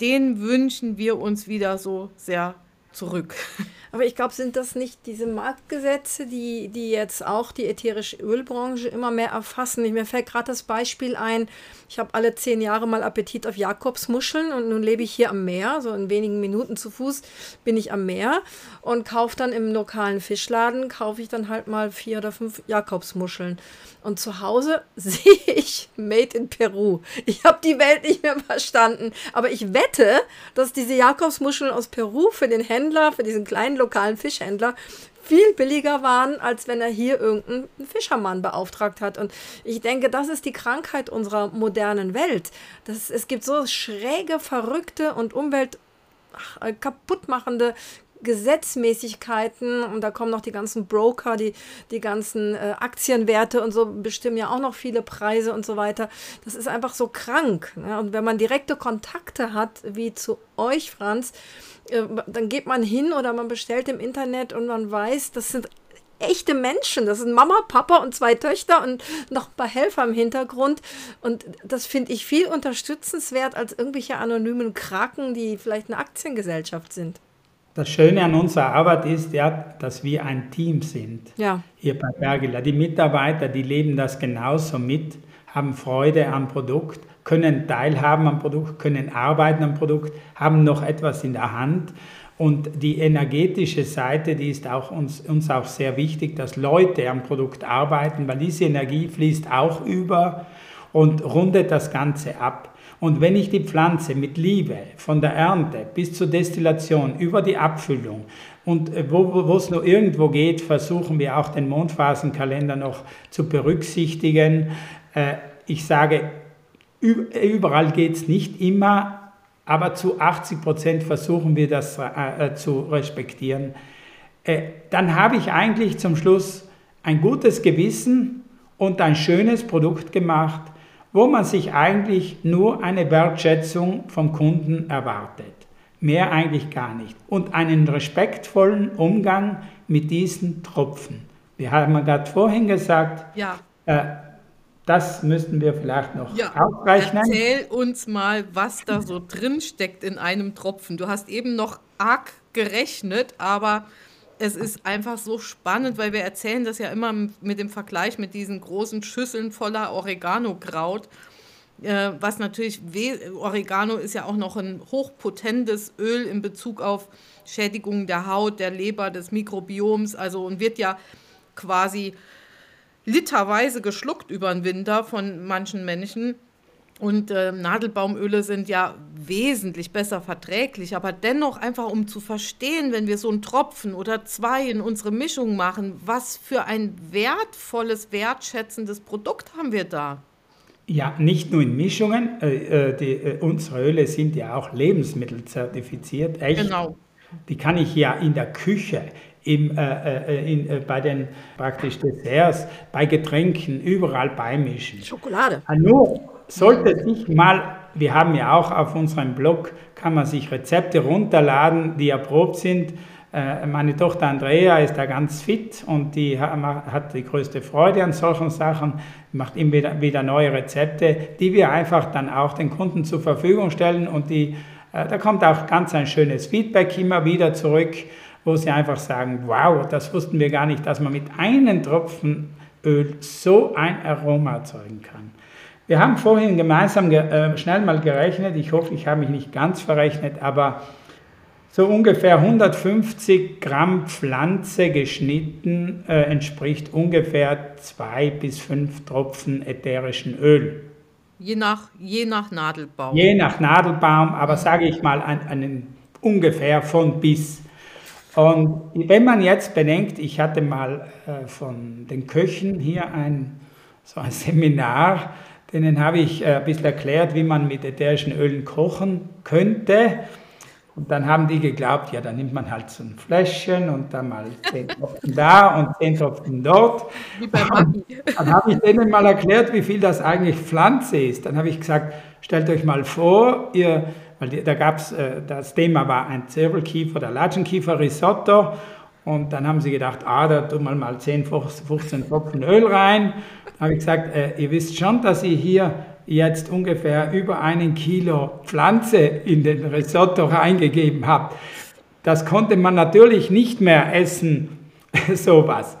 den wünschen wir uns wieder so sehr zurück. Aber ich glaube, sind das nicht diese Marktgesetze, die, die jetzt auch die ätherische Ölbranche immer mehr erfassen? Mir fällt gerade das Beispiel ein, ich habe alle zehn Jahre mal Appetit auf Jakobsmuscheln und nun lebe ich hier am Meer, so in wenigen Minuten zu Fuß bin ich am Meer und kaufe dann im lokalen Fischladen, kaufe ich dann halt mal vier oder fünf Jakobsmuscheln. Und zu Hause sehe ich Made in Peru. Ich habe die Welt nicht mehr verstanden, aber ich wette, dass diese Jakobsmuscheln aus Peru für den Händler, für diesen kleinen lokalen Fischhändler viel billiger waren, als wenn er hier irgendeinen Fischermann beauftragt hat. Und ich denke, das ist die Krankheit unserer modernen Welt. Das, es gibt so schräge, verrückte und Umwelt kaputtmachende Gesetzmäßigkeiten und da kommen noch die ganzen Broker, die, die ganzen äh, Aktienwerte und so bestimmen ja auch noch viele Preise und so weiter. Das ist einfach so krank. Ne? Und wenn man direkte Kontakte hat, wie zu euch, Franz, äh, dann geht man hin oder man bestellt im Internet und man weiß, das sind echte Menschen. Das sind Mama, Papa und zwei Töchter und noch ein paar Helfer im Hintergrund. Und das finde ich viel unterstützenswert als irgendwelche anonymen Kraken, die vielleicht eine Aktiengesellschaft sind. Das Schöne an unserer Arbeit ist ja, dass wir ein Team sind. Ja. Hier bei Bergela. Die Mitarbeiter, die leben das genauso mit, haben Freude am Produkt, können teilhaben am Produkt, können arbeiten am Produkt, haben noch etwas in der Hand. Und die energetische Seite, die ist auch uns, uns auch sehr wichtig, dass Leute am Produkt arbeiten, weil diese Energie fließt auch über und rundet das Ganze ab. Und wenn ich die Pflanze mit Liebe von der Ernte bis zur Destillation über die Abfüllung und äh, wo, es nur irgendwo geht, versuchen wir auch den Mondphasenkalender noch zu berücksichtigen. Äh, ich sage, überall geht es nicht immer, aber zu 80 Prozent versuchen wir das äh, zu respektieren. Dann habe ich eigentlich zum Schluss ein gutes Gewissen und ein schönes Produkt gemacht, wo man sich eigentlich nur eine Wertschätzung vom Kunden erwartet. Mehr eigentlich gar nicht. Und einen respektvollen Umgang mit diesen Tropfen. Wir haben gerade vorhin gesagt, ja. äh, das müssten wir vielleicht noch ja. aufrechnen. Erzähl uns mal, was da so drin steckt in einem Tropfen. Du hast eben noch arg gerechnet, aber es ist einfach so spannend, weil wir erzählen das ja immer mit dem Vergleich mit diesen großen Schüsseln voller Oregano-Kraut. Äh, was natürlich, Oregano ist ja auch noch ein hochpotentes Öl in Bezug auf Schädigungen der Haut, der Leber, des Mikrobioms, also und wird ja quasi literweise geschluckt über den Winter von manchen Menschen. Und äh, Nadelbaumöle sind ja wesentlich besser verträglich, aber dennoch einfach um zu verstehen, wenn wir so einen Tropfen oder zwei in unsere Mischung machen, was für ein wertvolles, wertschätzendes Produkt haben wir da? Ja, nicht nur in Mischungen. Äh, äh die, äh, unsere Öle sind ja auch lebensmittelzertifiziert. Echt. Genau. Die kann ich ja in der Küche, im, äh, äh, in, bei den praktisch Desserts, bei Getränken, überall beimischen. Schokolade. Nur sollte sich mal, wir haben ja auch auf unserem Blog, kann man sich Rezepte runterladen, die erprobt sind. Äh, meine Tochter Andrea ist da ganz fit und die hat die größte Freude an solchen Sachen, macht immer wieder, neue Rezepte, die wir einfach dann auch den Kunden zur Verfügung stellen und die, äh, da kommt auch ganz ein schönes Feedback immer wieder zurück, wo sie einfach sagen, wow, das wussten wir gar nicht, dass man mit einem Tropfen Öl so ein Aroma erzeugen kann. Wir haben vorhin gemeinsam äh, schnell mal gerechnet, ich hoffe, ich habe mich nicht ganz verrechnet, aber so ungefähr 150 Gramm Pflanze geschnitten äh, entspricht ungefähr zwei bis fünf Tropfen ätherischen Öl. Je nach, je nach Nadelbaum. Je nach Nadelbaum, aber sage ich mal einen, einen ungefähr von bis. Und wenn man jetzt bedenkt, ich hatte mal äh, von den Köchen hier ein, so ein Seminar, Denen habe ich äh, ein bisschen erklärt, wie man mit ätherischen Ölen kochen könnte. Und dann haben die geglaubt, ja, dann nimmt man halt so ein Fläschchen und dann mal zehn Tropfen da und zehn Tropfen dort. Wie bei Maggi. Dann habe ich denen mal erklärt, wie viel das eigentlich Pflanze ist. Dann habe ich gesagt, stellt euch mal vor, ihr, weil da gab es, äh, das Thema war ein Zirbelkiefer, der Latschenkiefer Risotto. Und dann haben sie gedacht, ah, da tun wir mal 10, 15 Tropfen Öl rein. Da habe ich gesagt, äh, ihr wisst schon, dass ihr hier jetzt ungefähr über einen Kilo Pflanze in den Risotto reingegeben habt. das konnte man natürlich nicht mehr essen, sowas.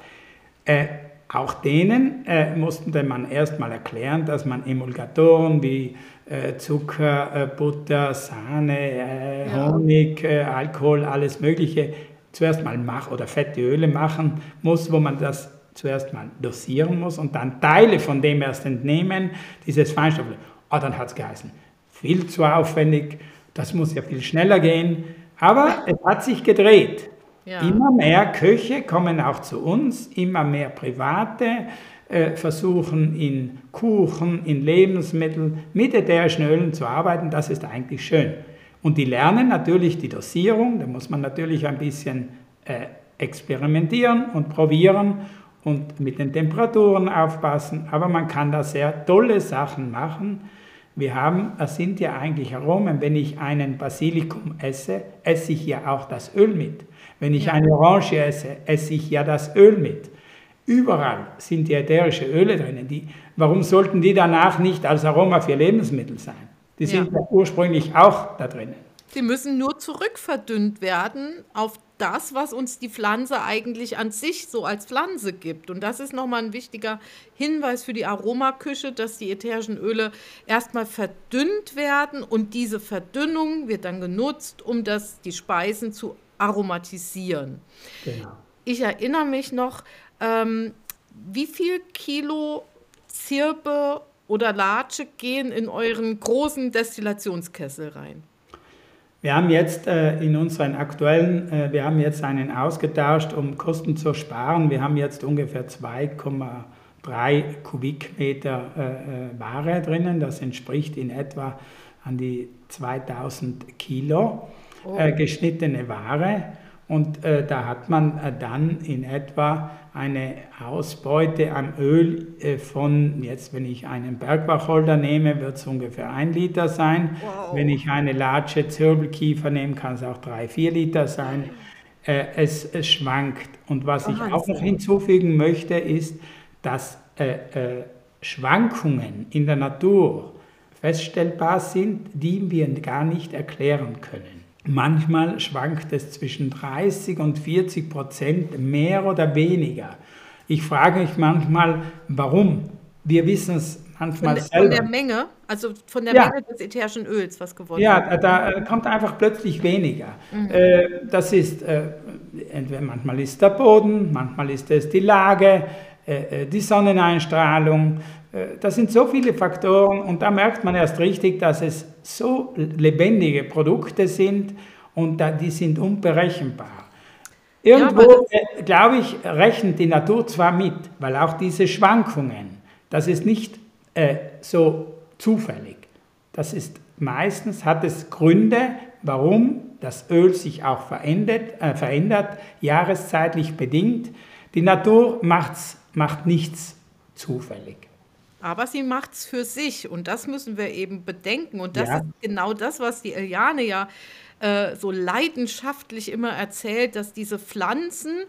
Äh, auch denen äh, musste man erstmal erklären, dass man Emulgatoren wie äh, Zucker, äh, Butter, Sahne, äh. Honig, äh, Alkohol, alles Mögliche zuerst mal machen oder fette Öle machen muss, wo man das zuerst mal dosieren muss und dann Teile von dem erst entnehmen, dieses Feinstoff. Ah, dann hat es geheißen, viel zu aufwendig, das muss ja viel schneller gehen. Aber es hat sich gedreht. Ja. Immer mehr Köche kommen auch zu uns, immer mehr Private äh, versuchen in Kuchen, in Lebensmitteln mit ätherischen Ölen zu arbeiten. Das ist eigentlich schön. Und die lernen natürlich die Dosierung, da muss man natürlich ein bisschen äh, experimentieren und probieren und mit den Temperaturen aufpassen, aber man kann da sehr tolle Sachen machen. Wir haben, es sind ja eigentlich Aromen, wenn ich einen Basilikum esse, esse ich ja auch das Öl mit. Wenn ich eine Orange esse, esse ich ja das Öl mit. Überall sind die ätherische Öle drinnen. Die, warum sollten die danach nicht als Aroma für Lebensmittel sein? Die sind ja. ursprünglich auch da drinnen. Sie müssen nur zurückverdünnt werden auf das, was uns die Pflanze eigentlich an sich so als Pflanze gibt. Und das ist nochmal ein wichtiger Hinweis für die Aromaküche, dass die ätherischen Öle erstmal verdünnt werden und diese Verdünnung wird dann genutzt, um das, die Speisen zu aromatisieren. Genau. Ich erinnere mich noch, ähm, wie viel Kilo Zirbe oder Latsche gehen in euren großen Destillationskessel rein? Wir haben jetzt äh, in unseren aktuellen, äh, wir haben jetzt einen ausgetauscht, um Kosten zu sparen. Wir haben jetzt ungefähr 2,3 Kubikmeter äh, äh, Ware drinnen. Das entspricht in etwa an die 2000 Kilo oh. Äh, geschnittene Ware. Und äh, da hat man äh, dann in etwa eine Ausbeute am Öl äh, von, jetzt wenn ich einen Bergwacholder nehme, wird es ungefähr ein Liter sein. Wow. Wenn ich eine Latsche Zirbelkiefer nehme, kann es auch drei, vier Liter sein. Äh, es, es, schwankt. Und was oh, ich auch noch hinzufügen möchte, ist, dass äh, äh, Schwankungen in der Natur feststellbar sind, die wir gar nicht erklären können. Manchmal schwankt es zwischen 30 und 40 Prozent mehr oder weniger. Ich frage mich manchmal, warum. Wir wissen es manchmal von, selber. Von der Menge, also von der ja. Menge des ätherischen Öls, was gewonnen ja, wird. Ja, da äh, kommt einfach plötzlich weniger. Mhm. Äh, das ist, äh, entweder manchmal ist der Boden, manchmal ist es die Lage, die Sonneneinstrahlung. Das sind so viele Faktoren und da merkt man erst richtig, dass es so lebendige Produkte sind und die sind unberechenbar. Irgendwo, ja, glaube ich, rechnet die Natur zwar mit, weil auch diese Schwankungen, das ist nicht äh, so zufällig. Das ist meistens, hat es Gründe, warum das Öl sich auch verändert, äh, verändert jahreszeitlich bedingt. Die Natur macht's, macht nichts zufällig. Aber sie macht es für sich und das müssen wir eben bedenken. Und das ja. ist genau das, was die Eliane ja äh, so leidenschaftlich immer erzählt, dass diese Pflanzen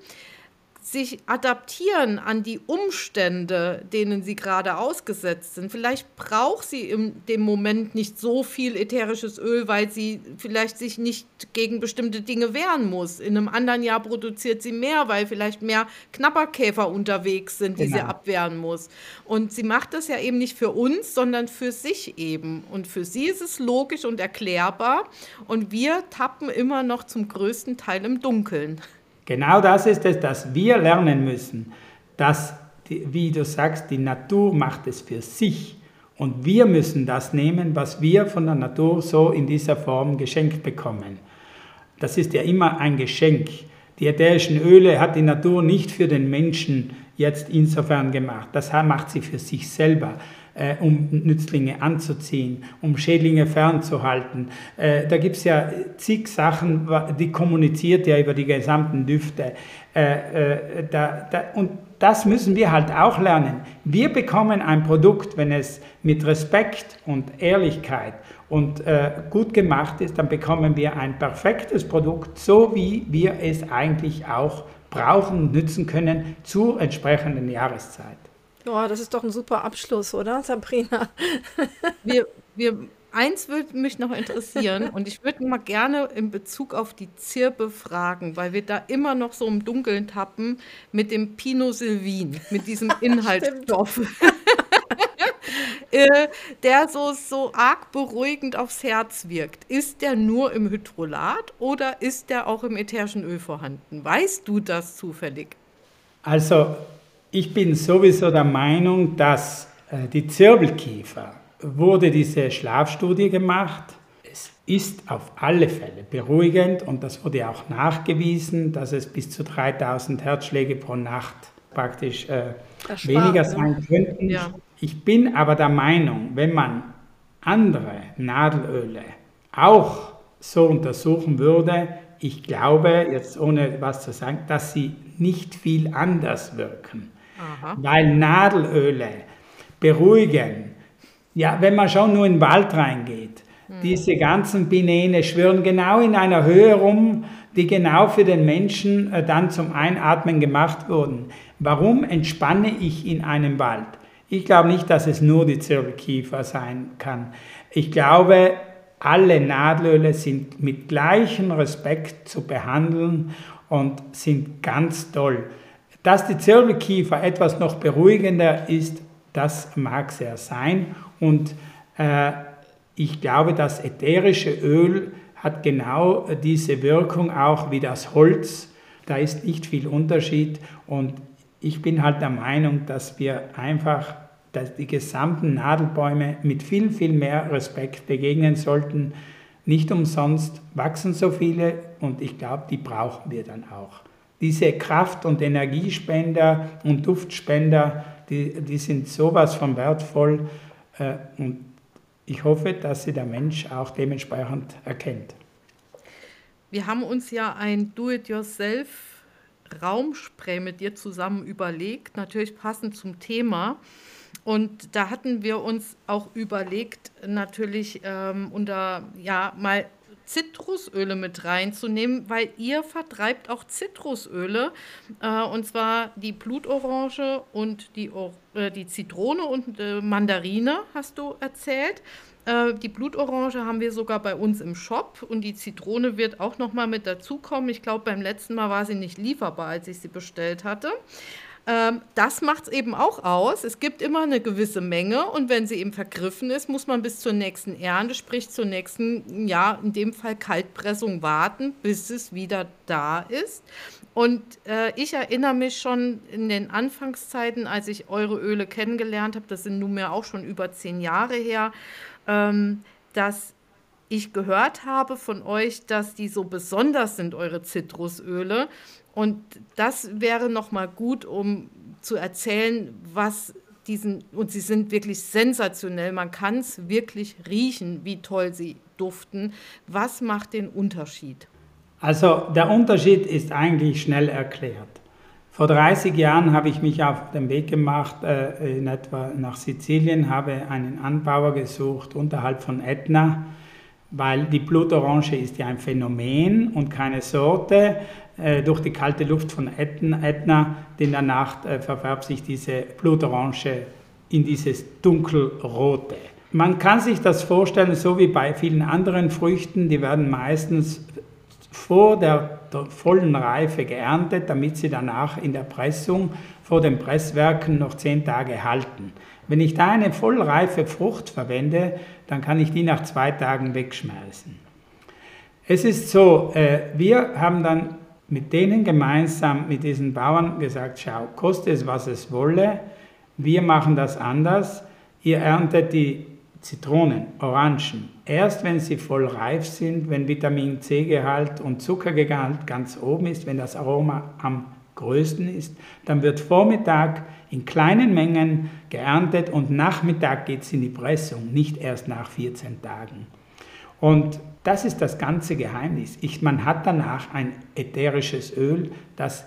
sich adaptieren an die Umstände, denen sie gerade ausgesetzt sind. Vielleicht braucht sie in dem Moment nicht so viel ätherisches Öl, weil sie vielleicht sich nicht gegen bestimmte Dinge wehren muss. In einem anderen Jahr produziert sie mehr, weil vielleicht mehr Knapperkäfer unterwegs sind, die genau. sie abwehren muss. Und sie macht das ja eben nicht für uns, sondern für sich eben. Und für sie ist es logisch und erklärbar. Und wir tappen immer noch zum größten Teil im Dunkeln. Genau das ist es, dass wir lernen müssen, dass, wie du sagst, die Natur macht es für sich. Und wir müssen das nehmen, was wir von der Natur so in dieser Form geschenkt bekommen. Das ist ja immer ein Geschenk. Die ätherischen Öle hat die Natur nicht für den Menschen jetzt insofern gemacht. Das macht sie für sich selber äh, um Nützlinge anzuziehen, um Schädlinge fernzuhalten. Äh, da gibt es ja zig Sachen, die kommuniziert ja über die gesamten Düfte. Äh, äh, da, da, und das müssen wir halt auch lernen. Wir bekommen ein Produkt, wenn es mit Respekt und Ehrlichkeit und äh, gut gemacht ist, dann bekommen wir ein perfektes Produkt, so wie wir es eigentlich auch brauchen und nützen können zur entsprechenden Jahreszeit. Oh, das ist doch ein super Abschluss, oder, Sabrina? wir, wir eins würde mich noch interessieren und ich würde mal gerne in Bezug auf die Zirbe fragen, weil wir da immer noch so im Dunkeln tappen mit dem Pinosilvin, mit diesem Inhaltsstoff. Äh, der so, so arg beruhigend aufs Herz wirkt. Ist der nur im Hydrolat oder ist der auch im ätherischen Öl vorhanden? Weißt du das zufällig? Also, ich bin sowieso der Meinung, dass äh, die Zirbelkiefer wurde diese Schlafstudie gemacht. Es ist auf alle Fälle beruhigend und das wurde auch nachgewiesen, dass es bis zu 3000 Herzschläge pro Nacht praktisch äh, weniger ne? sein könnten. Ja. Ich bin aber der Meinung, wenn man andere Nadelöle auch so untersuchen würde, ich glaube, jetzt ohne was zu sagen, dass sie nicht viel anders wirken. Aha. Weil Nadelöle beruhigen, ja, wenn man schon nur in den Wald reingeht, mhm. diese ganzen Binene schwirren genau in einer Höhe rum, die genau für den Menschen äh, dann zum Einatmen gemacht wurden. Warum entspanne ich in einem Wald? Ich glaube nicht, dass es nur die Zirbelkiefer sein kann. Ich glaube, alle Nadelöle sind mit gleichem Respekt zu behandeln und sind ganz toll. Dass die Zirbelkiefer etwas noch beruhigender ist, das mag sehr sein. Und äh, ich glaube, das ätherische Öl hat genau diese Wirkung auch wie das Holz. Da ist nicht viel Unterschied. Und ich bin halt der Meinung, dass wir einfach dass die gesamten Nadelbäume mit viel, viel mehr Respekt begegnen sollten. Nicht umsonst wachsen so viele und ich glaube, die brauchen wir dann auch. Diese Kraft- und Energiespender und Duftspender, die, die sind sowas von wertvoll äh, und ich hoffe, dass sie der Mensch auch dementsprechend erkennt. Wir haben uns ja ein Do-it-yourself Raumspray mit dir zusammen überlegt, natürlich passend zum Thema. Und da hatten wir uns auch überlegt, natürlich ähm, unter, ja, mal Zitrusöle mit reinzunehmen, weil ihr vertreibt auch Zitrusöle. Äh, und zwar die Blutorange und die, äh, die Zitrone und äh, Mandarine, hast du erzählt. Äh, die Blutorange haben wir sogar bei uns im Shop und die Zitrone wird auch noch mal mit dazukommen. Ich glaube, beim letzten Mal war sie nicht lieferbar, als ich sie bestellt hatte. Ähm, das macht es eben auch aus. Es gibt immer eine gewisse Menge und wenn sie eben vergriffen ist, muss man bis zur nächsten Ernte, sprich zur nächsten, ja, in dem Fall Kaltpressung warten, bis es wieder da ist. Und äh, ich erinnere mich schon in den Anfangszeiten, als ich eure Öle kennengelernt habe, das sind nunmehr auch schon über zehn Jahre her, ähm, dass ich gehört habe von euch, dass die so besonders sind, eure Zitrusöle. Und das wäre nochmal gut, um zu erzählen, was diesen, und sie sind wirklich sensationell, man kann es wirklich riechen, wie toll sie duften. Was macht den Unterschied? Also der Unterschied ist eigentlich schnell erklärt. Vor 30 Jahren habe ich mich auf den Weg gemacht, äh, in etwa nach Sizilien, habe einen Anbauer gesucht unterhalb von Etna, weil die Blutorange ist ja ein Phänomen und keine Sorte. Äh, durch die kalte Luft von Ätna, in der Nacht äh, verfärbt sich diese Blutorange in dieses dunkelrote. Man kann sich das vorstellen, so wie bei vielen anderen Früchten, die werden meistens vor der vollen Reife geerntet, damit sie danach in der Pressung vor den Presswerken noch zehn Tage halten. Wenn ich da eine vollreife Frucht verwende, dann kann ich die nach zwei Tagen wegschmeißen. Es ist so, äh, wir haben dann mit denen gemeinsam, mit diesen Bauern gesagt, schau, koste es, was es wolle, wir machen das anders. Ihr erntet die Zitronen, Orangen, erst wenn sie voll reif sind, wenn Vitamin C-Gehalt und Zuckergehalt ganz oben ist, wenn das Aroma am größten ist, dann wird Vormittag in kleinen Mengen geerntet und Nachmittag geht es in die Pressung, nicht erst nach 14 Tagen. Und das ist das ganze Geheimnis. Ich, man hat danach ein ätherisches Öl, das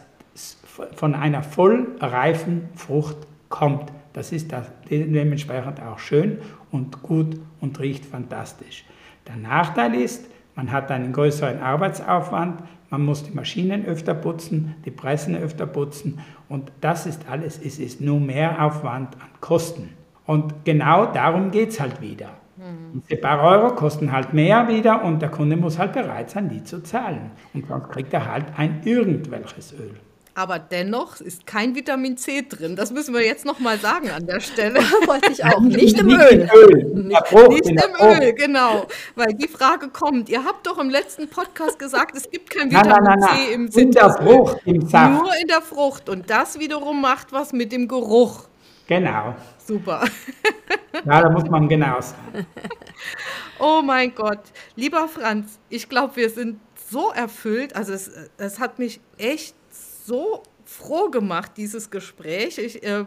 von einer vollreifen Frucht kommt. Das ist das, dementsprechend auch schön und gut und riecht fantastisch. Der Nachteil ist, man hat einen größeren Arbeitsaufwand, man muss die Maschinen öfter putzen, die Pressen öfter putzen und das ist alles, es ist nur mehr Aufwand an Kosten. Und genau darum geht es halt wieder. Mhm. Diese paar Euro kosten halt mehr wieder und der Kunde muss halt bereit sein, die zu zahlen. Und sonst kriegt er halt ein irgendwelches Öl. Aber dennoch ist kein Vitamin C drin. Das müssen wir jetzt nochmal sagen an der Stelle. Wollte ich auch. Nicht im Öl. Nicht, nicht im Öl, genau. Weil die Frage kommt. Ihr habt doch im letzten Podcast gesagt, es gibt kein Vitamin nein, nein, nein, C im. In der Frucht, im Saft. Nur in der Frucht. Und das wiederum macht was mit dem Geruch. Genau. Super. Ja, da muss man genau sein. Oh mein Gott. Lieber Franz, ich glaube, wir sind so erfüllt. Also es, es hat mich echt so froh gemacht, dieses Gespräch. Ich, äh, äh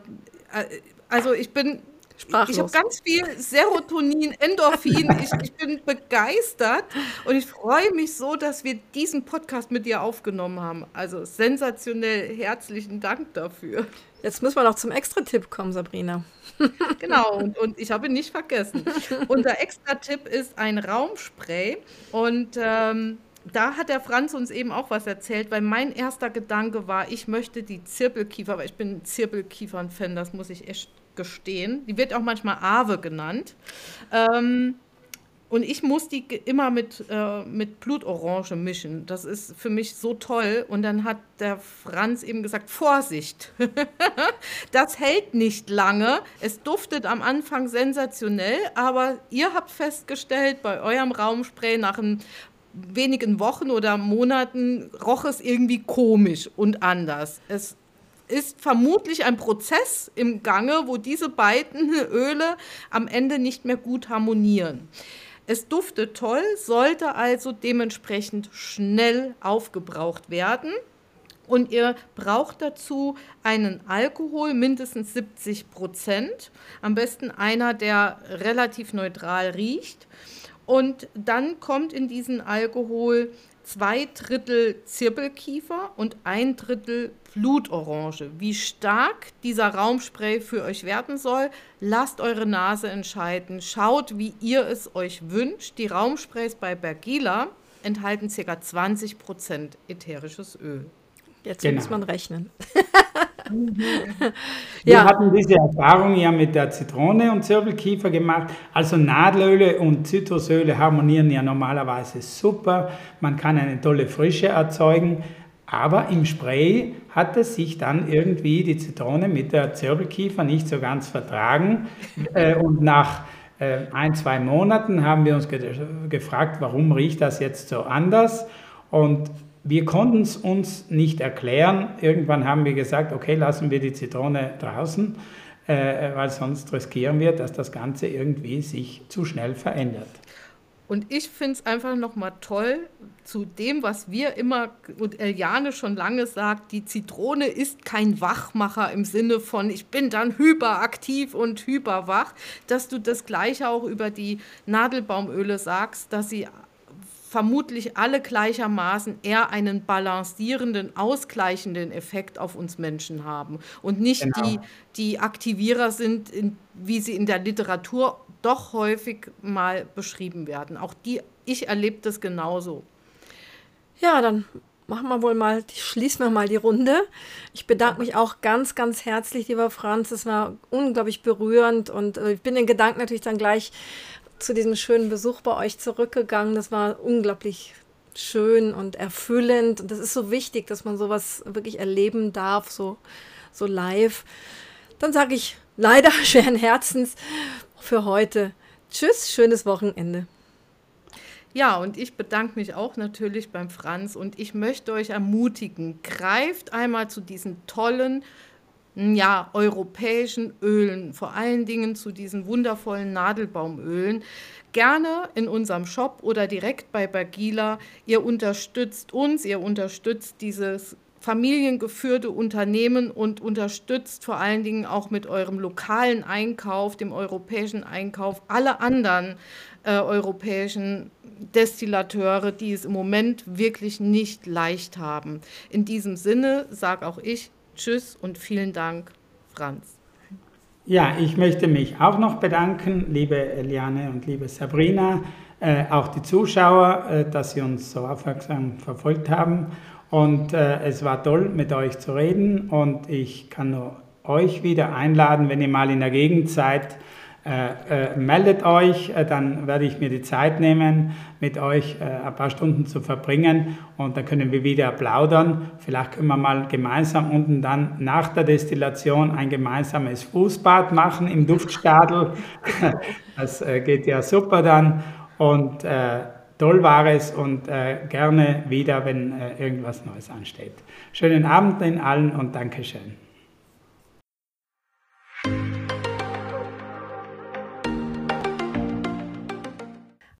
also ich bin Sprachlos. Ich habe ganz viel Serotonin, Endorphin. Ich, ich, bin begeistert und ich freue mich so, dass wir diesen Podcast mit dir aufgenommen haben. Also sensationell. Herzlichen Dank dafür. Jetzt müssen wir noch zum Extra-Tipp kommen, Sabrina. Genau, und, und ich habe ihn nicht vergessen. Unser Extra-Tipp ist ein Raumspray und ähm, da hat der Franz uns eben auch was erzählt, weil mein erster Gedanke war, ich möchte die Zirkelkiefer, weil ich bin ein Zirkelkiefern-Fan, das muss ich echt gestehen. Die wird auch manchmal Ave genannt. Ähm, und ich muss die immer mit, äh, mit Blutorange mischen. Das ist für mich so toll. Und dann hat der Franz eben gesagt, Vorsicht, das hält nicht lange. Es duftet am Anfang sensationell, aber ihr habt festgestellt, bei eurem Raumspray nach ein wenigen Wochen oder Monaten roch es irgendwie komisch und anders. Es ist vermutlich ein Prozess im Gange, wo diese beiden Öle am Ende nicht mehr gut harmonieren. Es duftet toll, sollte also dementsprechend schnell aufgebraucht werden. Und ihr braucht dazu einen Alkohol, mindestens 70 Prozent. Am besten einer, der relativ neutral riecht. Und dann kommt in diesen Alkohol zwei Drittel Zirbelkiefer und ein Drittel Blutorange. Wie stark dieser Raumspray für euch werden soll, lasst eure Nase entscheiden. Schaut, wie ihr es euch wünscht. Die Raumsprays bei Bergila enthalten ca. 20% ätherisches Öl. Jetzt genau. muss man rechnen. Wir ja. hatten diese Erfahrung ja mit der Zitrone und Zirbelkiefer gemacht. Also Nadelöle und Zitrusöle harmonieren ja normalerweise super. Man kann eine tolle Frische erzeugen. Aber im Spray hat es sich dann irgendwie die Zitrone mit der Zirbelkiefer nicht so ganz vertragen. Äh, und nach äh, ein, zwei Monaten haben wir uns gefragt, warum riecht das jetzt so anders? Und wir konnten es uns nicht erklären. Irgendwann haben wir gesagt, okay, lassen wir die Zitrone draußen, äh, weil sonst riskieren wir, dass das Ganze irgendwie sich zu schnell verändert. Und ich finde es einfach nochmal toll, zu dem, was wir immer und Eliane schon lange sagt, die Zitrone ist kein Wachmacher im Sinne von, ich bin dann hyperaktiv und hyperwach, dass du das gleiche auch über die Nadelbaumöle sagst, dass sie vermutlich alle gleichermaßen eher einen balancierenden, ausgleichenden Effekt auf uns Menschen haben und nicht genau. die, die Aktivierer sind, in, wie sie in der Literatur doch häufig mal beschrieben werden. Auch die, ich erlebe das genauso. Ja, dann machen wir wohl mal, schließen wir mal die Runde. Ich bedanke mich auch ganz, ganz herzlich, lieber Franz. Es war unglaublich berührend und äh, ich bin in Gedanken natürlich dann gleich zu diesem schönen Besuch bei euch zurückgegangen. Das war unglaublich schön und erfüllend. Und das ist so wichtig, dass man sowas wirklich erleben darf, so, so live. Dann sage ich leider schweren Herzens für heute. Tschüss, schönes Wochenende. Ja, und ich bedanke mich auch natürlich beim Franz und ich möchte euch ermutigen, greift einmal zu diesen tollen ja, europäischen Ölen, vor allen Dingen zu diesen wundervollen Nadelbaumölen, gerne in unserem Shop oder direkt bei Bagila. Ihr unterstützt uns, ihr unterstützt dieses familiengeführte Unternehmen und unterstützt vor allen Dingen auch mit eurem lokalen Einkauf, dem europäischen Einkauf, alle anderen äh, europäischen Destillateure, die es im Moment wirklich nicht leicht haben. In diesem Sinne sage auch ich Tschüss und vielen Dank, Franz. Ja, ich möchte mich auch noch bedanken, liebe Eliane und liebe Sabrina, äh, auch die Zuschauer, äh, dass sie uns so aufmerksam verfolgt haben. Und äh, es war toll, mit euch zu reden. Und ich kann nur euch wieder einladen, wenn ihr mal in der Gegend seid, Äh, äh, meldet euch, äh, dann werde ich mir die Zeit nehmen, mit euch äh, ein paar Stunden zu verbringen und dann können wir wieder plaudern. Vielleicht können wir mal gemeinsam unten dann nach der Destillation ein gemeinsames Fußbad machen im Duftstadel. Das äh, geht ja super dann und äh, toll war es und gerne wieder, wenn irgendwas Neues ansteht. Schönen Abend in allen und Dankeschön.